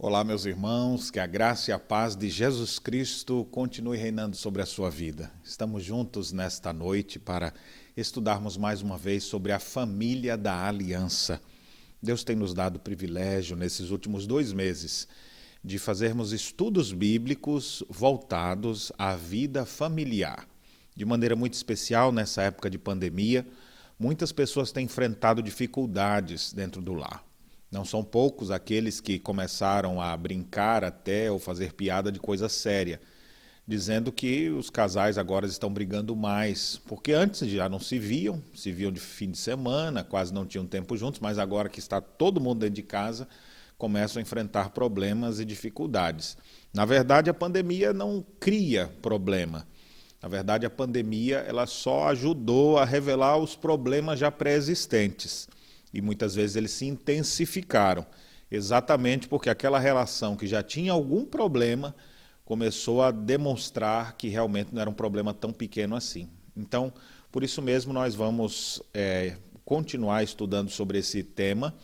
Olá, meus irmãos, que a graça e a paz de Jesus Cristo continue reinando sobre a sua vida. Estamos juntos nesta noite para estudarmos mais uma vez sobre a família da aliança. Deus tem nos dado o privilégio nesses últimos dois meses de fazermos estudos bíblicos voltados à vida familiar. De maneira muito especial nessa época de pandemia, muitas pessoas têm enfrentado dificuldades dentro do lar. Não são poucos aqueles que começaram a brincar até ou fazer piada de coisa séria, dizendo que os casais agora estão brigando mais, porque antes já não se viam, se viam de fim de semana, quase não tinham tempo juntos, mas agora que está todo mundo dentro de casa, começam a enfrentar problemas e dificuldades. Na verdade, a pandemia não cria problema. Na verdade, a pandemia ela só ajudou a revelar os problemas já pré-existentes e muitas vezes eles se intensificaram, exatamente porque aquela relação que já tinha algum problema começou a demonstrar que realmente não era um problema tão pequeno assim. Então, por isso mesmo, nós vamos é, continuar estudando sobre esse tema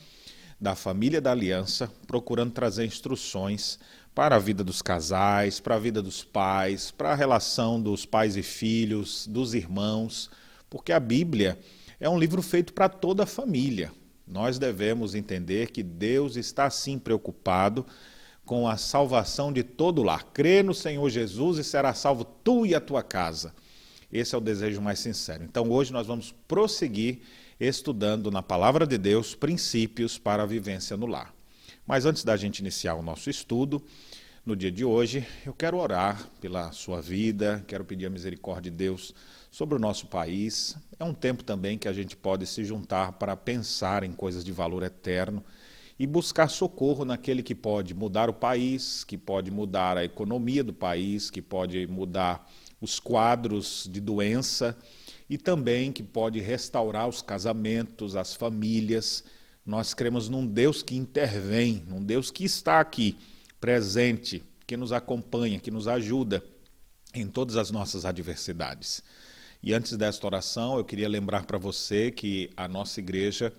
da família da aliança, procurando trazer instruções para a vida dos casais, para a vida dos pais, para a relação dos pais e filhos, dos irmãos, porque a Bíblia é um livro feito para toda a família. Nós devemos entender que Deus está sim preocupado com a salvação de todo o lar. Crê no Senhor Jesus e será salvo tu e a tua casa. Esse é o desejo mais sincero. Então hoje nós vamos prosseguir estudando na palavra de Deus princípios para a vivência no lar. Mas antes da gente iniciar o nosso estudo, no dia de hoje, eu quero orar pela sua vida, quero pedir a misericórdia de Deus sobre o nosso país. É um tempo também que a gente pode se juntar para pensar em coisas de valor eterno e buscar socorro naquele que pode mudar o país, que pode mudar a economia do país, que pode mudar os quadros de doença e também que pode restaurar os casamentos, as famílias. Nós cremos num Deus que intervém, num Deus que está aqui, presente, que nos acompanha, que nos ajuda em todas as nossas adversidades. E antes desta oração, eu queria lembrar para você que a nossa igreja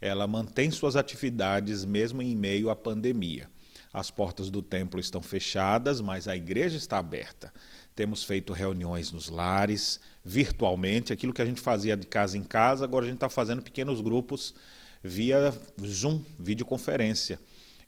ela mantém suas atividades mesmo em meio à pandemia. As portas do templo estão fechadas, mas a igreja está aberta. Temos feito reuniões nos lares, virtualmente, aquilo que a gente fazia de casa em casa, agora a gente está fazendo pequenos grupos via Zoom, videoconferência.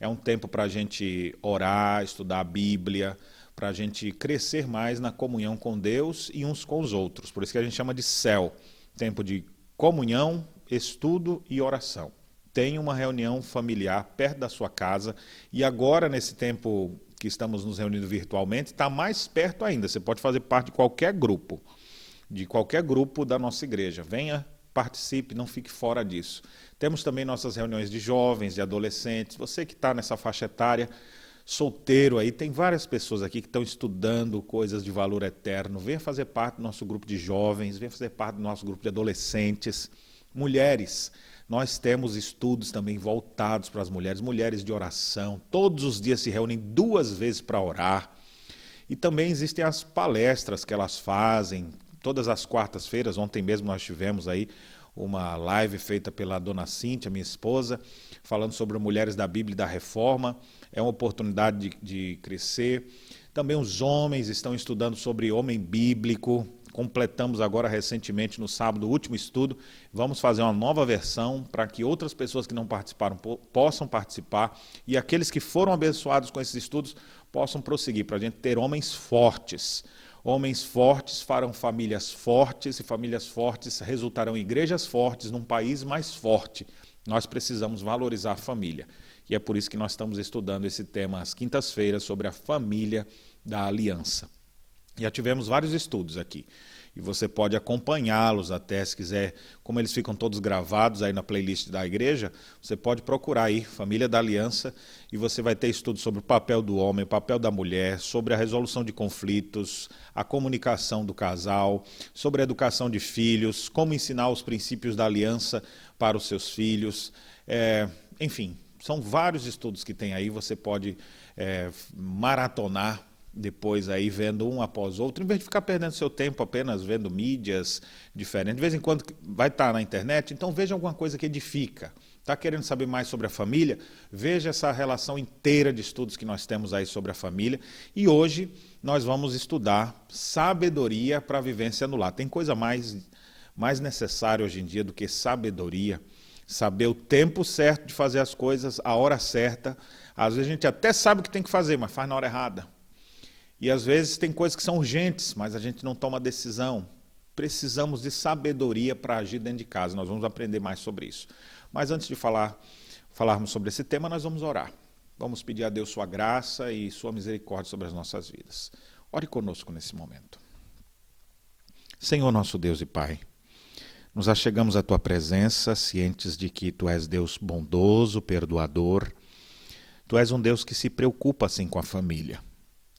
É um tempo para a gente orar, estudar a Bíblia, para a gente crescer mais na comunhão com Deus e uns com os outros. Por isso que a gente chama de céu tempo de comunhão, estudo e oração. Tenha uma reunião familiar perto da sua casa e agora, nesse tempo que estamos nos reunindo virtualmente, está mais perto ainda. Você pode fazer parte de qualquer grupo, de qualquer grupo da nossa igreja. Venha, participe, não fique fora disso. Temos também nossas reuniões de jovens, de adolescentes. Você que está nessa faixa etária, solteiro aí, tem várias pessoas aqui que estão estudando coisas de valor eterno. Venha fazer parte do nosso grupo de jovens, venha fazer parte do nosso grupo de adolescentes. Mulheres, nós temos estudos também voltados para as mulheres, mulheres de oração. Todos os dias se reúnem duas vezes para orar. E também existem as palestras que elas fazem, todas as quartas-feiras. Ontem mesmo nós tivemos aí uma live feita pela dona Cíntia, minha esposa, falando sobre mulheres da Bíblia e da Reforma é uma oportunidade de, de crescer. Também os homens estão estudando sobre homem bíblico. Completamos agora recentemente, no sábado, o último estudo. Vamos fazer uma nova versão para que outras pessoas que não participaram possam participar e aqueles que foram abençoados com esses estudos possam prosseguir, para a gente ter homens fortes. Homens fortes farão famílias fortes e famílias fortes resultarão em igrejas fortes num país mais forte. Nós precisamos valorizar a família. E é por isso que nós estamos estudando esse tema às quintas-feiras sobre a família da aliança. Já tivemos vários estudos aqui. E você pode acompanhá-los até, se quiser, como eles ficam todos gravados aí na playlist da igreja, você pode procurar aí Família da Aliança e você vai ter estudos sobre o papel do homem, o papel da mulher, sobre a resolução de conflitos, a comunicação do casal, sobre a educação de filhos, como ensinar os princípios da aliança para os seus filhos. É, enfim, são vários estudos que tem aí, você pode é, maratonar depois aí vendo um após outro, em vez de ficar perdendo seu tempo apenas vendo mídias diferentes. De vez em quando vai estar na internet, então veja alguma coisa que edifica. Está querendo saber mais sobre a família? Veja essa relação inteira de estudos que nós temos aí sobre a família. E hoje nós vamos estudar sabedoria para a vivência no lar. Tem coisa mais, mais necessária hoje em dia do que sabedoria. Saber o tempo certo de fazer as coisas, a hora certa. Às vezes a gente até sabe o que tem que fazer, mas faz na hora errada. E às vezes tem coisas que são urgentes, mas a gente não toma decisão. Precisamos de sabedoria para agir dentro de casa. Nós vamos aprender mais sobre isso. Mas antes de falar, falarmos sobre esse tema, nós vamos orar. Vamos pedir a Deus sua graça e sua misericórdia sobre as nossas vidas. Ore conosco nesse momento. Senhor nosso Deus e Pai, nos achegamos à tua presença, cientes de que tu és Deus bondoso, perdoador. Tu és um Deus que se preocupa assim com a família.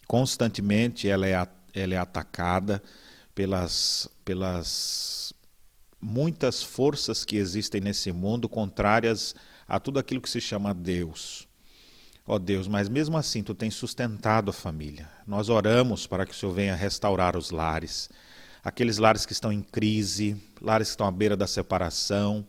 Constantemente ela é, ela é atacada pelas, pelas muitas forças que existem nesse mundo contrárias a tudo aquilo que se chama Deus. Ó oh Deus, mas mesmo assim tu tens sustentado a família. Nós oramos para que o Senhor venha restaurar os lares, aqueles lares que estão em crise, lares que estão à beira da separação,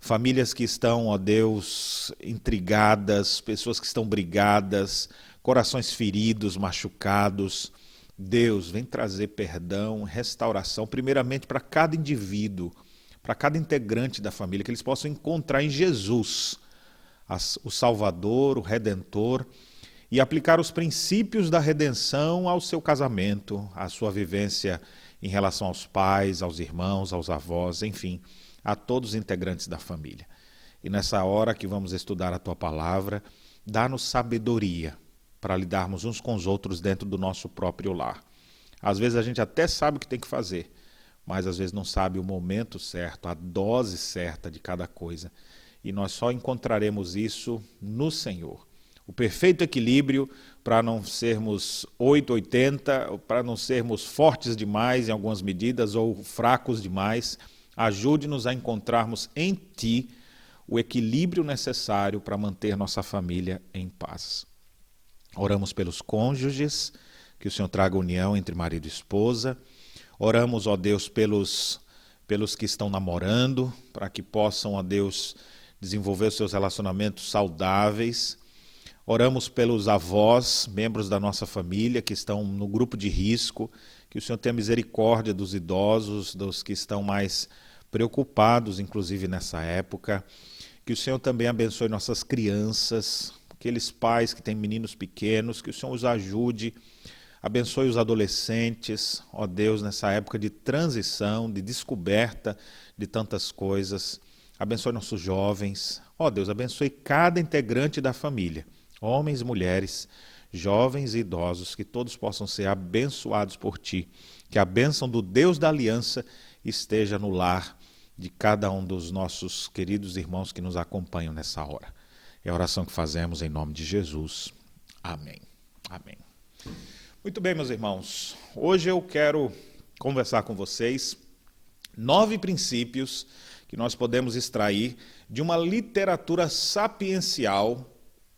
famílias que estão, ó Deus, intrigadas, pessoas que estão brigadas, corações feridos, machucados. Deus vem trazer perdão, restauração, primeiramente para cada indivíduo, para cada integrante da família, que eles possam encontrar em Jesus o Salvador, o Redentor, e aplicar os princípios da redenção ao seu casamento, à sua vivência em relação aos pais, aos irmãos, aos avós, enfim, a todos os integrantes da família. E nessa hora que vamos estudar a tua palavra, dá-nos sabedoria para lidarmos uns com os outros dentro do nosso próprio lar. Às vezes a gente até sabe o que tem que fazer, mas às vezes não sabe o momento certo, a dose certa de cada coisa. E nós só encontraremos isso no Senhor. O perfeito equilíbrio para não sermos 880, para não sermos fortes demais em algumas medidas ou fracos demais. Ajude-nos a encontrarmos em Ti o equilíbrio necessário para manter nossa família em paz. Oramos pelos cônjuges, que o Senhor traga união entre marido e esposa. Oramos, ó Deus, pelos, pelos que estão namorando, para que possam, ó Deus, desenvolver os seus relacionamentos saudáveis. Oramos pelos avós, membros da nossa família, que estão no grupo de risco, que o Senhor tenha misericórdia dos idosos, dos que estão mais preocupados, inclusive nessa época. Que o Senhor também abençoe nossas crianças, aqueles pais que têm meninos pequenos, que o Senhor os ajude, abençoe os adolescentes, ó Deus, nessa época de transição, de descoberta de tantas coisas. Abençoe nossos jovens, ó Deus, abençoe cada integrante da família, homens e mulheres, jovens e idosos, que todos possam ser abençoados por Ti, que a bênção do Deus da aliança esteja no lar de cada um dos nossos queridos irmãos que nos acompanham nessa hora. É a oração que fazemos em nome de Jesus. Amém. Amém. Muito bem, meus irmãos. Hoje eu quero conversar com vocês nove princípios que nós podemos extrair de uma literatura sapiencial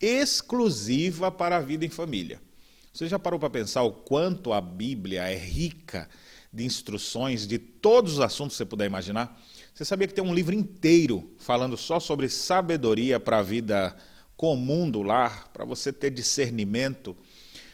exclusiva para a vida em família. Você já parou para pensar o quanto a Bíblia é rica de instruções de todos os assuntos que você puder imaginar? Você sabia que tem um livro inteiro falando só sobre sabedoria para a vida comum do lar, para você ter discernimento?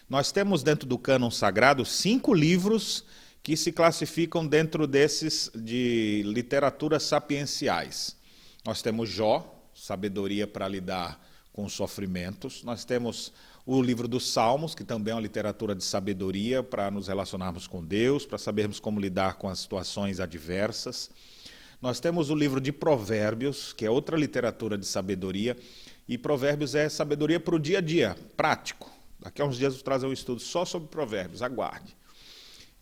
Nós temos dentro do cânon sagrado cinco livros que se classificam dentro desses de literaturas sapienciais. Nós temos Jó, sabedoria para lidar com os sofrimentos. Nós temos o livro dos Salmos, que também é uma literatura de sabedoria para nos relacionarmos com Deus, para sabermos como lidar com as situações adversas. Nós temos o livro de Provérbios, que é outra literatura de sabedoria, e Provérbios é sabedoria para o dia a dia, prático. Daqui a uns dias eu vou trazer um estudo só sobre Provérbios, aguarde.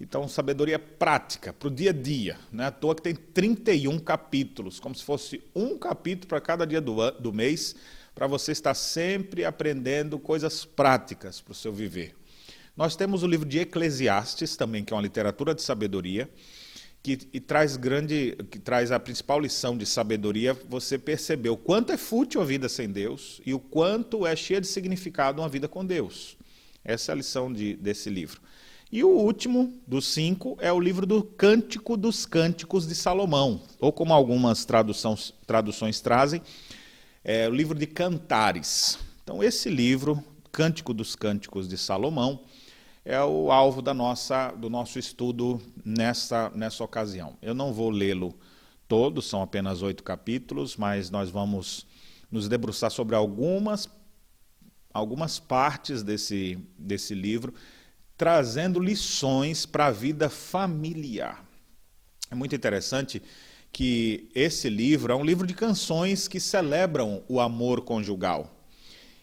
Então, sabedoria prática, para o dia a dia. Não é à toa que tem 31 capítulos, como se fosse um capítulo para cada dia do, do mês, para você estar sempre aprendendo coisas práticas para o seu viver. Nós temos o livro de Eclesiastes, também, que é uma literatura de sabedoria que traz grande, que traz a principal lição de sabedoria, você percebeu o quanto é fútil a vida sem Deus e o quanto é cheia de significado uma vida com Deus. Essa é a lição de, desse livro. E o último dos cinco é o livro do Cântico dos Cânticos de Salomão, ou como algumas traduções trazem, é o livro de Cantares. Então, esse livro, Cântico dos Cânticos de Salomão, é o alvo da nossa, do nosso estudo nessa, nessa ocasião. Eu não vou lê-lo todo, são apenas oito capítulos, mas nós vamos nos debruçar sobre algumas, algumas partes desse, desse livro, trazendo lições para a vida familiar. É muito interessante que esse livro é um livro de canções que celebram o amor conjugal.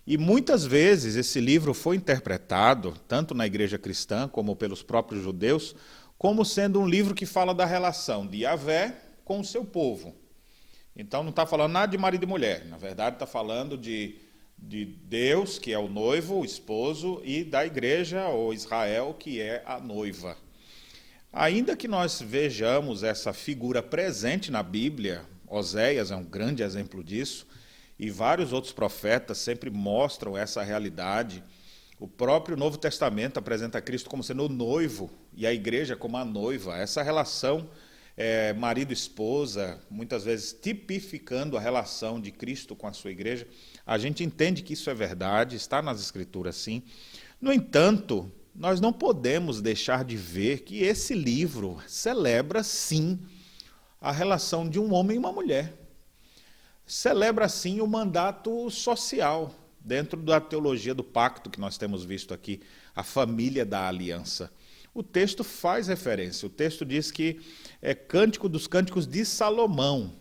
E muitas vezes esse livro foi interpretado, tanto na igreja cristã como pelos próprios judeus, como sendo um livro que fala da relação de Yahvé com o seu povo. Então não está falando nada de marido e mulher, na verdade está falando de, de Deus, que é o noivo, o esposo, e da igreja, ou Israel, que é a noiva. Ainda que nós vejamos essa figura presente na Bíblia, Oséias é um grande exemplo disso, e vários outros profetas sempre mostram essa realidade. O próprio Novo Testamento apresenta Cristo como sendo o noivo e a igreja como a noiva. Essa relação é, marido-esposa, muitas vezes tipificando a relação de Cristo com a sua igreja, a gente entende que isso é verdade, está nas Escrituras sim. No entanto, nós não podemos deixar de ver que esse livro celebra sim a relação de um homem e uma mulher celebra assim o mandato social dentro da teologia do pacto que nós temos visto aqui, a família da aliança. O texto faz referência, o texto diz que é cântico dos cânticos de Salomão.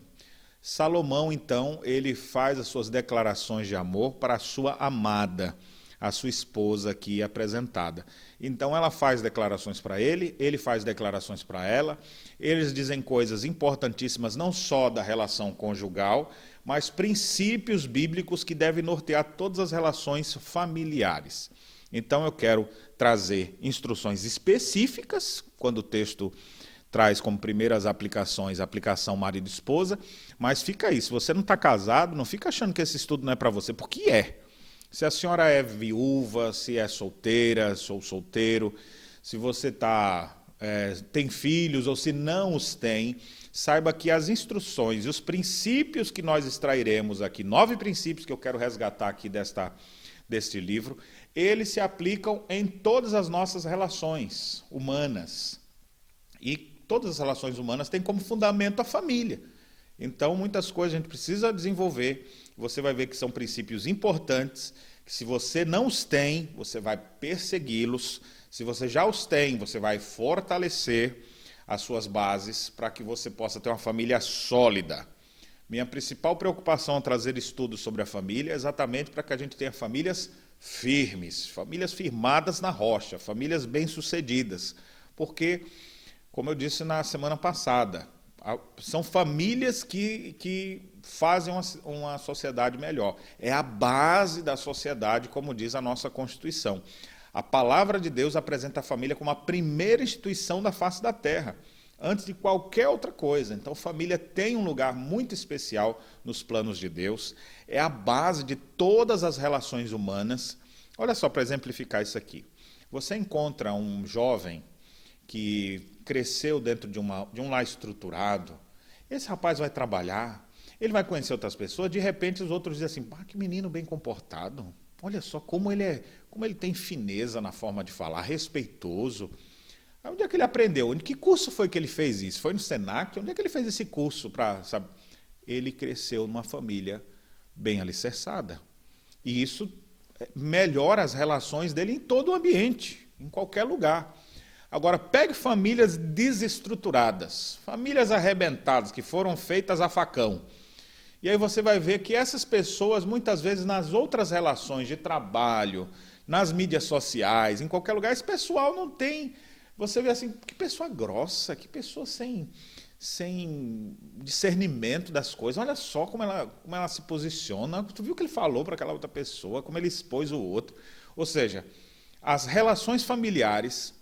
Salomão, então, ele faz as suas declarações de amor para a sua amada, a sua esposa aqui apresentada. Então ela faz declarações para ele, ele faz declarações para ela. Eles dizem coisas importantíssimas não só da relação conjugal, mas princípios bíblicos que devem nortear todas as relações familiares. Então eu quero trazer instruções específicas, quando o texto traz como primeiras aplicações a aplicação marido e esposa, mas fica aí, se você não está casado, não fica achando que esse estudo não é para você, porque é. Se a senhora é viúva, se é solteira, sou solteiro, se você tá, é, tem filhos ou se não os tem, saiba que as instruções e os princípios que nós extrairemos aqui, nove princípios que eu quero resgatar aqui desta, deste livro, eles se aplicam em todas as nossas relações humanas. E todas as relações humanas têm como fundamento a família. Então, muitas coisas a gente precisa desenvolver. Você vai ver que são princípios importantes, que se você não os tem, você vai persegui-los. Se você já os tem, você vai fortalecer as suas bases para que você possa ter uma família sólida. Minha principal preocupação ao trazer estudos sobre a família é exatamente para que a gente tenha famílias firmes, famílias firmadas na rocha, famílias bem-sucedidas. Porque, como eu disse na semana passada, são famílias que, que fazem uma, uma sociedade melhor. É a base da sociedade, como diz a nossa Constituição. A palavra de Deus apresenta a família como a primeira instituição da face da terra, antes de qualquer outra coisa. Então, família tem um lugar muito especial nos planos de Deus, é a base de todas as relações humanas. Olha só, para exemplificar isso aqui. Você encontra um jovem que cresceu dentro de, uma, de um lar estruturado, esse rapaz vai trabalhar, ele vai conhecer outras pessoas, de repente os outros dizem assim: que menino bem comportado. Olha só como ele é, como ele tem fineza na forma de falar, respeitoso. Onde é que ele aprendeu? Em que curso foi que ele fez isso? Foi no Senac? Onde é que ele fez esse curso para, sabe? Ele cresceu numa família bem alicerçada. E isso é, melhora as relações dele em todo o ambiente, em qualquer lugar. Agora, pegue famílias desestruturadas, famílias arrebentadas, que foram feitas a facão. E aí você vai ver que essas pessoas, muitas vezes, nas outras relações de trabalho, nas mídias sociais, em qualquer lugar, esse pessoal não tem. Você vê assim, que pessoa grossa, que pessoa sem, sem discernimento das coisas. Olha só como ela, como ela se posiciona. Tu viu o que ele falou para aquela outra pessoa, como ele expôs o outro. Ou seja, as relações familiares,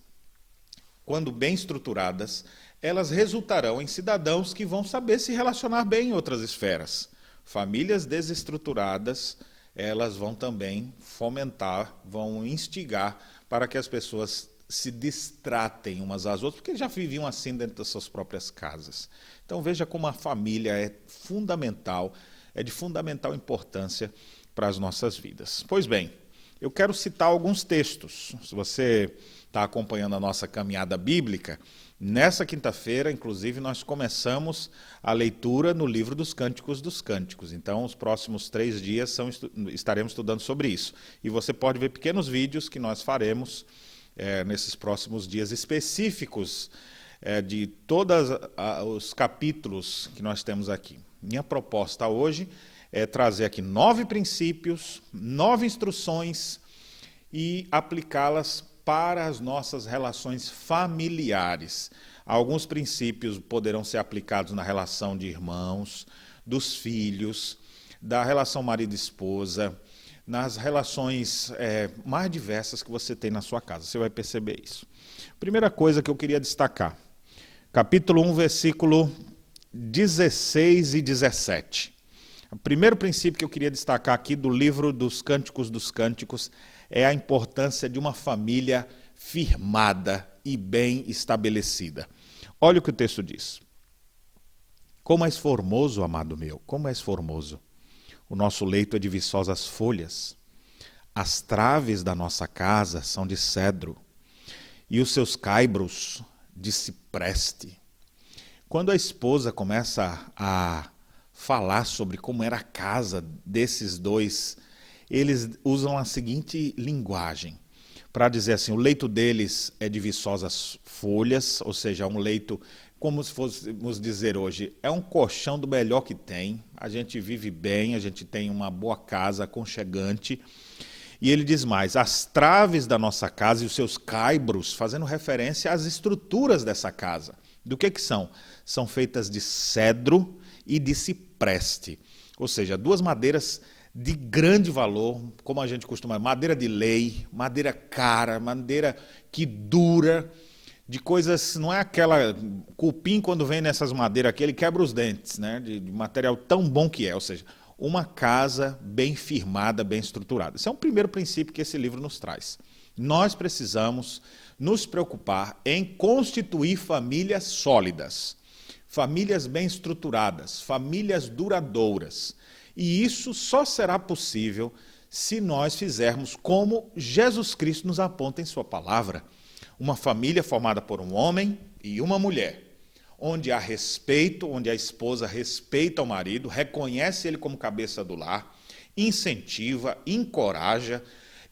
quando bem estruturadas, elas resultarão em cidadãos que vão saber se relacionar bem em outras esferas. Famílias desestruturadas elas vão também fomentar, vão instigar para que as pessoas se distratem umas às outras, porque já viviam assim dentro das suas próprias casas. Então veja como a família é fundamental. é de fundamental importância para as nossas vidas. Pois bem, eu quero citar alguns textos. Se você está acompanhando a nossa caminhada bíblica, nessa quinta-feira, inclusive, nós começamos a leitura no livro dos Cânticos dos Cânticos. Então, os próximos três dias são, estaremos estudando sobre isso. E você pode ver pequenos vídeos que nós faremos é, nesses próximos dias específicos é, de todos os capítulos que nós temos aqui. Minha proposta hoje é trazer aqui nove princípios, nove instruções e aplicá-las para as nossas relações familiares. Alguns princípios poderão ser aplicados na relação de irmãos, dos filhos, da relação marido-esposa, nas relações é, mais diversas que você tem na sua casa. Você vai perceber isso. Primeira coisa que eu queria destacar: capítulo 1, versículo 16 e 17. O primeiro princípio que eu queria destacar aqui do livro dos Cânticos dos Cânticos é a importância de uma família firmada e bem estabelecida. Olha o que o texto diz. Como és formoso, amado meu, como és formoso. O nosso leito é de viçosas folhas. As traves da nossa casa são de cedro, e os seus caibros de cipreste. Quando a esposa começa a falar sobre como era a casa desses dois, eles usam a seguinte linguagem para dizer assim: o leito deles é de viçosas folhas, ou seja, um leito, como se fôssemos dizer hoje, é um colchão do melhor que tem. A gente vive bem, a gente tem uma boa casa aconchegante. E ele diz mais: as traves da nossa casa e os seus caibros, fazendo referência às estruturas dessa casa. Do que, que são? São feitas de cedro e de cipreste. Ou seja, duas madeiras de grande valor, como a gente costuma, madeira de lei, madeira cara, madeira que dura, de coisas, não é aquela cupim quando vem nessas madeiras aqui, ele quebra os dentes, né, de, de material tão bom que é, ou seja, uma casa bem firmada, bem estruturada. Esse é um primeiro princípio que esse livro nos traz. Nós precisamos nos preocupar em constituir famílias sólidas famílias bem estruturadas, famílias duradouras. E isso só será possível se nós fizermos como Jesus Cristo nos aponta em Sua palavra: uma família formada por um homem e uma mulher, onde há respeito, onde a esposa respeita o marido, reconhece ele como cabeça do lar, incentiva, encoraja.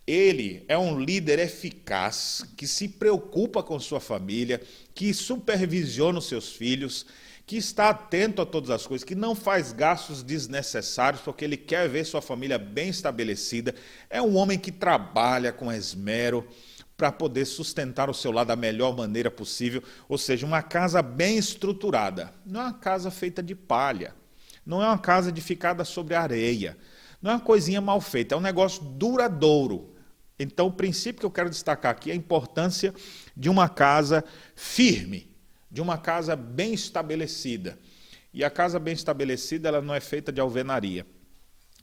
Ele é um líder eficaz que se preocupa com sua família, que supervisiona os seus filhos, que está atento a todas as coisas, que não faz gastos desnecessários, porque ele quer ver sua família bem estabelecida. É um homem que trabalha com esmero para poder sustentar o seu lar da melhor maneira possível, ou seja, uma casa bem estruturada. Não é uma casa feita de palha, não é uma casa edificada sobre areia, não é uma coisinha mal feita, é um negócio duradouro. Então, o princípio que eu quero destacar aqui é a importância de uma casa firme de uma casa bem estabelecida. E a casa bem estabelecida, ela não é feita de alvenaria,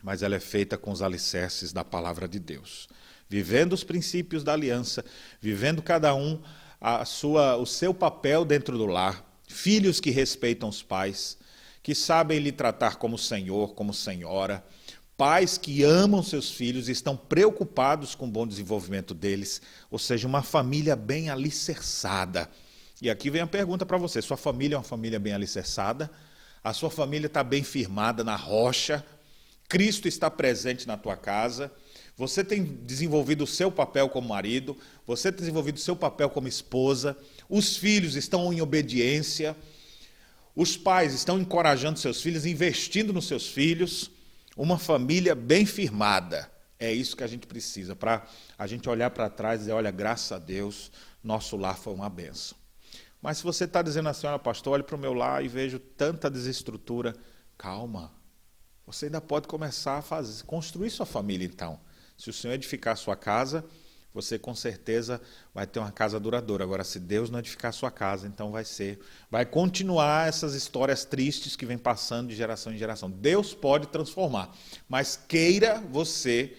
mas ela é feita com os alicerces da palavra de Deus. Vivendo os princípios da aliança, vivendo cada um a sua, o seu papel dentro do lar, filhos que respeitam os pais, que sabem lhe tratar como senhor, como senhora, pais que amam seus filhos e estão preocupados com o bom desenvolvimento deles, ou seja, uma família bem alicerçada e aqui vem a pergunta para você: sua família é uma família bem alicerçada? A sua família está bem firmada na rocha? Cristo está presente na tua casa? Você tem desenvolvido o seu papel como marido? Você tem desenvolvido o seu papel como esposa? Os filhos estão em obediência? Os pais estão encorajando seus filhos, investindo nos seus filhos? Uma família bem firmada. É isso que a gente precisa, para a gente olhar para trás e dizer: olha, graças a Deus, nosso lar foi uma benção. Mas se você está dizendo assim, olha, pastor, olhe para o meu lar e vejo tanta desestrutura, calma. Você ainda pode começar a fazer, construir sua família então. Se o Senhor edificar a sua casa, você com certeza vai ter uma casa duradoura. Agora, se Deus não edificar a sua casa, então vai ser, vai continuar essas histórias tristes que vem passando de geração em geração. Deus pode transformar, mas queira você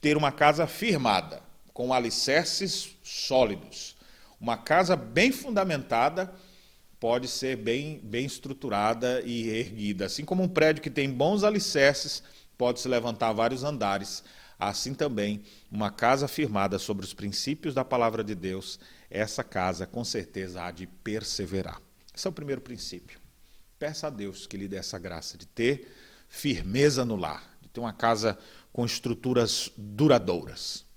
ter uma casa firmada, com alicerces sólidos uma casa bem fundamentada pode ser bem, bem estruturada e erguida. Assim como um prédio que tem bons alicerces pode se levantar vários andares, assim também uma casa firmada sobre os princípios da palavra de Deus, essa casa com certeza há de perseverar. Esse é o primeiro princípio. Peça a Deus que lhe dê essa graça de ter firmeza no lar, de ter uma casa com estruturas duradouras.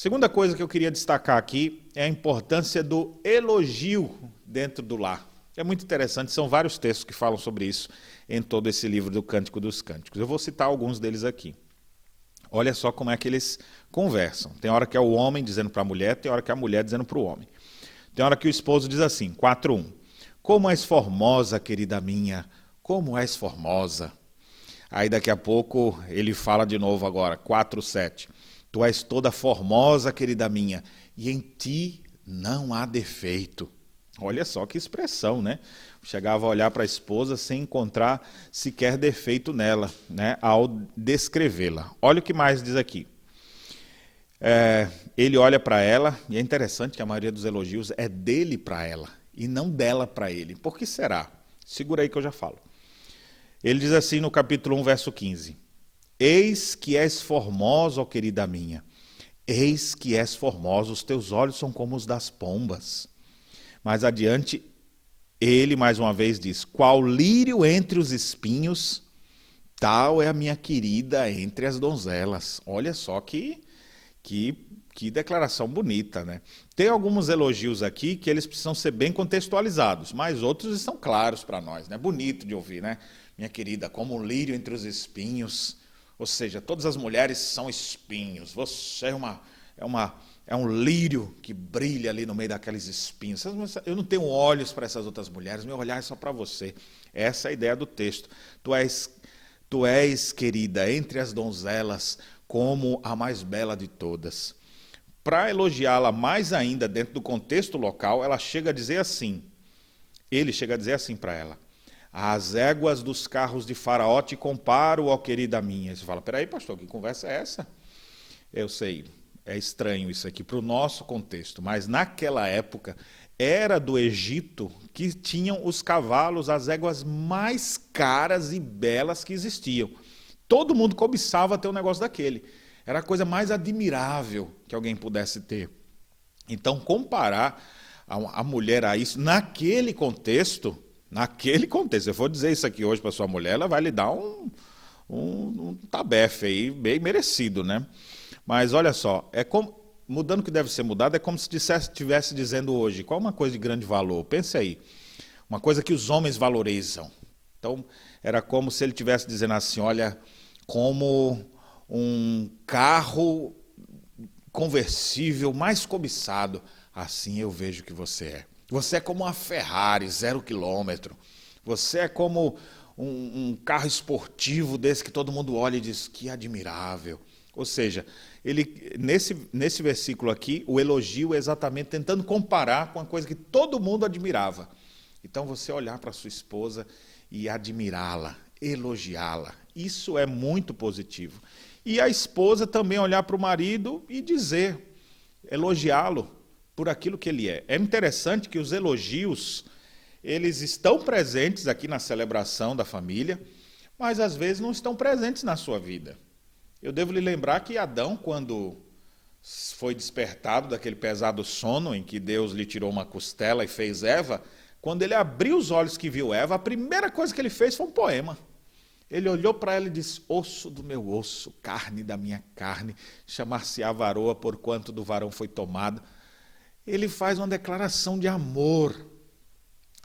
Segunda coisa que eu queria destacar aqui é a importância do elogio dentro do lar. É muito interessante, são vários textos que falam sobre isso em todo esse livro do Cântico dos Cânticos. Eu vou citar alguns deles aqui. Olha só como é que eles conversam. Tem hora que é o homem dizendo para a mulher, tem hora que é a mulher dizendo para o homem. Tem hora que o esposo diz assim, 4.1. Como és formosa, querida minha, como és formosa. Aí daqui a pouco ele fala de novo agora, 4.7. Tu és toda formosa, querida minha, e em ti não há defeito. Olha só que expressão, né? Chegava a olhar para a esposa sem encontrar sequer defeito nela, né? Ao descrevê-la. Olha o que mais diz aqui. É, ele olha para ela, e é interessante que a maioria dos elogios é dele para ela, e não dela para ele. Por que será? Segura aí que eu já falo. Ele diz assim no capítulo 1, verso 15: Eis que és formosa, ó querida minha. Eis que és formosa, os teus olhos são como os das pombas. Mais adiante, ele mais uma vez diz: Qual lírio entre os espinhos, tal é a minha querida entre as donzelas. Olha só que, que, que declaração bonita, né? Tem alguns elogios aqui que eles precisam ser bem contextualizados, mas outros estão claros para nós, né? Bonito de ouvir, né? Minha querida, como um lírio entre os espinhos. Ou seja, todas as mulheres são espinhos. Você é uma é uma é um lírio que brilha ali no meio daqueles espinhos. Eu não tenho olhos para essas outras mulheres, meu olhar é só para você. Essa é a ideia do texto. Tu és, tu és, querida, entre as donzelas, como a mais bela de todas. Para elogiá-la mais ainda dentro do contexto local, ela chega a dizer assim: ele chega a dizer assim para ela: As éguas dos carros de Faraó te comparo, ó querida minha. Você fala: Peraí, pastor, que conversa é essa? Eu sei, é estranho isso aqui para o nosso contexto, mas naquela época era do Egito que tinham os cavalos, as éguas mais caras e belas que existiam. Todo mundo cobiçava ter um negócio daquele. Era a coisa mais admirável que alguém pudesse ter. Então, comparar a, a mulher a isso, naquele contexto, naquele contexto, se eu for dizer isso aqui hoje para sua mulher, ela vai lhe dar um, um, um tabefe aí, bem merecido, né? Mas olha só, é como mudando o que deve ser mudado, é como se estivesse dizendo hoje, qual é uma coisa de grande valor? Pense aí, uma coisa que os homens valorizam. Então, era como se ele estivesse dizendo assim, olha, como um carro conversível mais cobiçado, assim eu vejo que você é. Você é como uma Ferrari, zero quilômetro. Você é como um, um carro esportivo desse que todo mundo olha e diz, que admirável. Ou seja, ele, nesse, nesse versículo aqui, o elogio é exatamente tentando comparar com a coisa que todo mundo admirava. Então, você olhar para sua esposa e admirá-la, elogiá-la, isso é muito positivo. E a esposa também olhar para o marido e dizer, elogiá-lo por aquilo que ele é. É interessante que os elogios, eles estão presentes aqui na celebração da família, mas às vezes não estão presentes na sua vida. Eu devo lhe lembrar que Adão, quando foi despertado daquele pesado sono em que Deus lhe tirou uma costela e fez Eva, quando ele abriu os olhos que viu Eva, a primeira coisa que ele fez foi um poema. Ele olhou para ela e disse: Osso do meu osso, carne da minha carne, chamar-se-á varoa, porquanto do varão foi tomado. Ele faz uma declaração de amor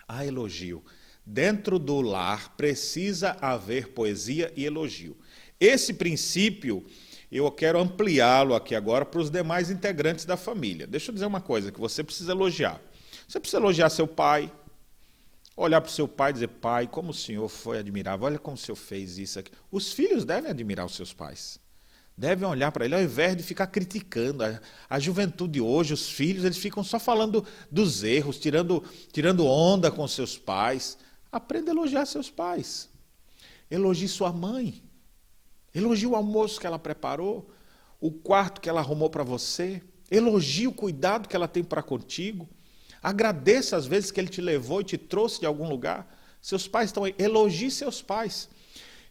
a elogio. Dentro do lar precisa haver poesia e elogio. Esse princípio eu quero ampliá-lo aqui agora para os demais integrantes da família. Deixa eu dizer uma coisa que você precisa elogiar. Você precisa elogiar seu pai, olhar para o seu pai e dizer: Pai, como o senhor foi admirável, olha como o senhor fez isso aqui. Os filhos devem admirar os seus pais. Devem olhar para ele ao invés de ficar criticando. A, a, juventude hoje, os filhos, eles ficam só falando dos erros, tirando, tirando onda com seus pais. Aprenda a elogiar seus pais. Elogie sua mãe. Elogie o almoço que ela preparou, o quarto que ela arrumou para você. Elogie o cuidado que ela tem para contigo. Agradeça às vezes que ele te levou e te trouxe de algum lugar. Seus pais estão aí. Elogie seus pais.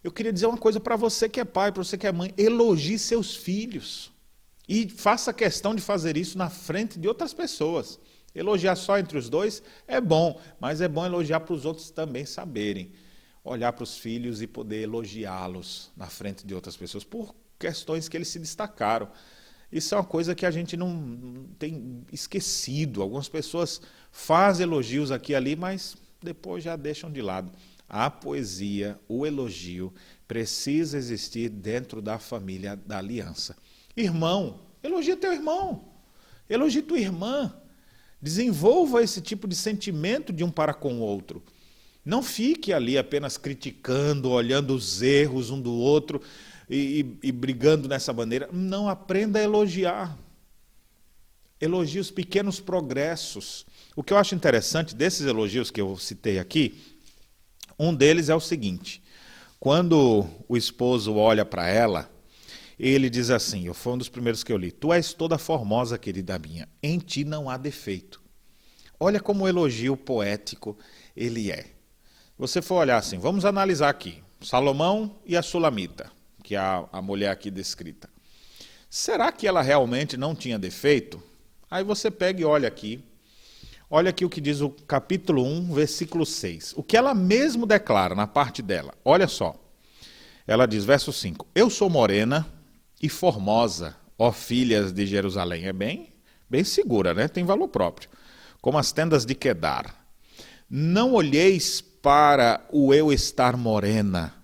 Eu queria dizer uma coisa para você que é pai, para você que é mãe: elogie seus filhos. E faça questão de fazer isso na frente de outras pessoas. Elogiar só entre os dois é bom, mas é bom elogiar para os outros também saberem. Olhar para os filhos e poder elogiá-los na frente de outras pessoas por questões que eles se destacaram. Isso é uma coisa que a gente não tem esquecido. Algumas pessoas fazem elogios aqui e ali, mas depois já deixam de lado. A poesia, o elogio, precisa existir dentro da família da aliança. Irmão, elogia teu irmão, elogie tua irmã. Desenvolva esse tipo de sentimento de um para com o outro. Não fique ali apenas criticando, olhando os erros um do outro e, e, e brigando nessa maneira. Não aprenda a elogiar. Elogie os pequenos progressos. O que eu acho interessante desses elogios que eu citei aqui, um deles é o seguinte: quando o esposo olha para ela, ele diz assim: foi um dos primeiros que eu li. Tu és toda formosa, querida minha, em ti não há defeito. Olha como o elogio poético ele é. Você for olhar assim, vamos analisar aqui: Salomão e a Sulamita, que é a, a mulher aqui descrita. Será que ela realmente não tinha defeito? Aí você pega e olha aqui. Olha aqui o que diz o capítulo 1, versículo 6. O que ela mesmo declara na parte dela. Olha só. Ela diz, verso 5: Eu sou morena e formosa, ó filhas de Jerusalém. É bem, bem segura, né? Tem valor próprio. Como as tendas de Quedar. Não olheis para o eu estar morena,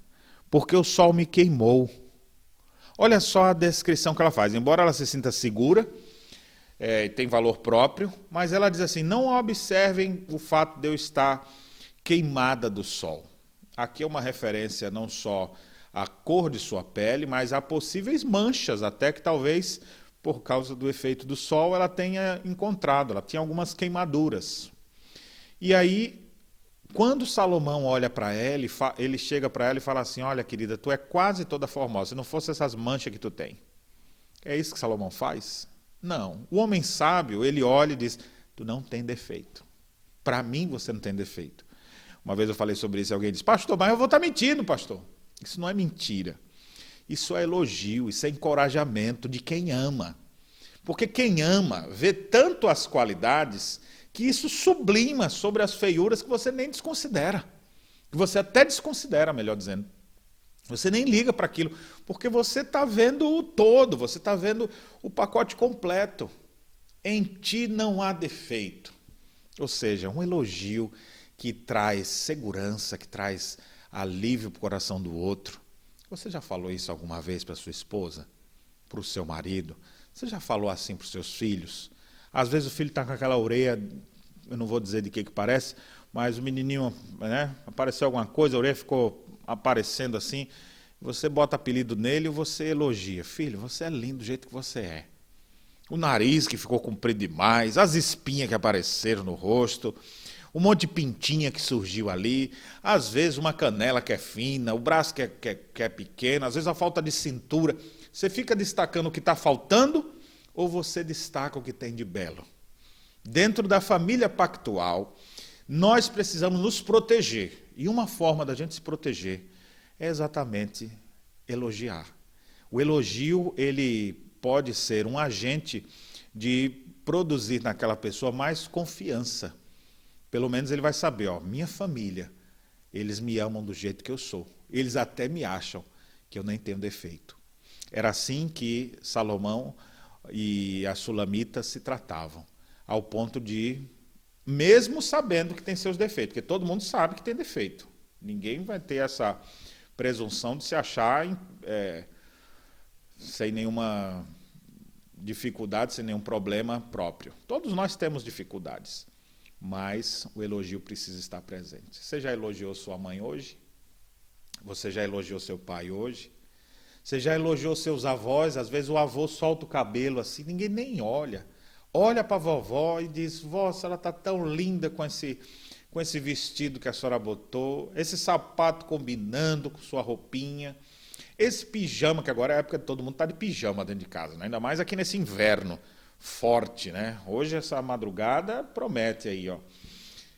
porque o sol me queimou. Olha só a descrição que ela faz. Embora ela se sinta segura, é, tem valor próprio, mas ela diz assim: não observem o fato de eu estar queimada do sol. Aqui é uma referência não só a cor de sua pele, mas há possíveis manchas, até que talvez por causa do efeito do sol ela tenha encontrado, ela tinha algumas queimaduras. E aí, quando Salomão olha para ela, ele chega para ela e fala assim: Olha, querida, tu é quase toda formosa, se não fosse essas manchas que tu tem. É isso que Salomão faz? Não. O homem sábio, ele olha e diz: Tu não tem defeito. Para mim, você não tem defeito. Uma vez eu falei sobre isso e alguém disse: Pastor, mas eu vou estar tá mentindo, pastor. Isso não é mentira. Isso é elogio, isso é encorajamento de quem ama. Porque quem ama vê tanto as qualidades que isso sublima sobre as feiuras que você nem desconsidera. Que você até desconsidera, melhor dizendo. Você nem liga para aquilo, porque você está vendo o todo, você está vendo o pacote completo. Em ti não há defeito. Ou seja, um elogio que traz segurança, que traz alívio para o coração do outro. Você já falou isso alguma vez para sua esposa? Para o seu marido? Você já falou assim para os seus filhos? Às vezes o filho está com aquela orelha, eu não vou dizer de que, que parece, mas o menininho, né, apareceu alguma coisa, a orelha ficou aparecendo assim. Você bota apelido nele e você elogia. Filho, você é lindo do jeito que você é. O nariz que ficou comprido demais, as espinhas que apareceram no rosto, um monte de pintinha que surgiu ali, às vezes uma canela que é fina, o braço que é, que é, que é pequeno, às vezes a falta de cintura. Você fica destacando o que está faltando ou você destaca o que tem de belo? Dentro da família pactual, nós precisamos nos proteger. E uma forma da gente se proteger é exatamente elogiar. O elogio, ele pode ser um agente de produzir naquela pessoa mais confiança. Pelo menos ele vai saber, ó, minha família, eles me amam do jeito que eu sou. Eles até me acham que eu nem tenho defeito. Era assim que Salomão e a Sulamita se tratavam, ao ponto de, mesmo sabendo que tem seus defeitos, porque todo mundo sabe que tem defeito. Ninguém vai ter essa presunção de se achar é, sem nenhuma dificuldade, sem nenhum problema próprio. Todos nós temos dificuldades mas o elogio precisa estar presente. Você já elogiou sua mãe hoje? Você já elogiou seu pai hoje? Você já elogiou seus avós? Às vezes o avô solta o cabelo assim, ninguém nem olha. Olha para a vovó e diz: Vó, ela está tão linda com esse, com esse vestido que a senhora botou, esse sapato combinando com sua roupinha, esse pijama, que agora é a época que todo mundo está de pijama dentro de casa, né? ainda mais aqui nesse inverno forte, né? Hoje essa madrugada promete aí, ó.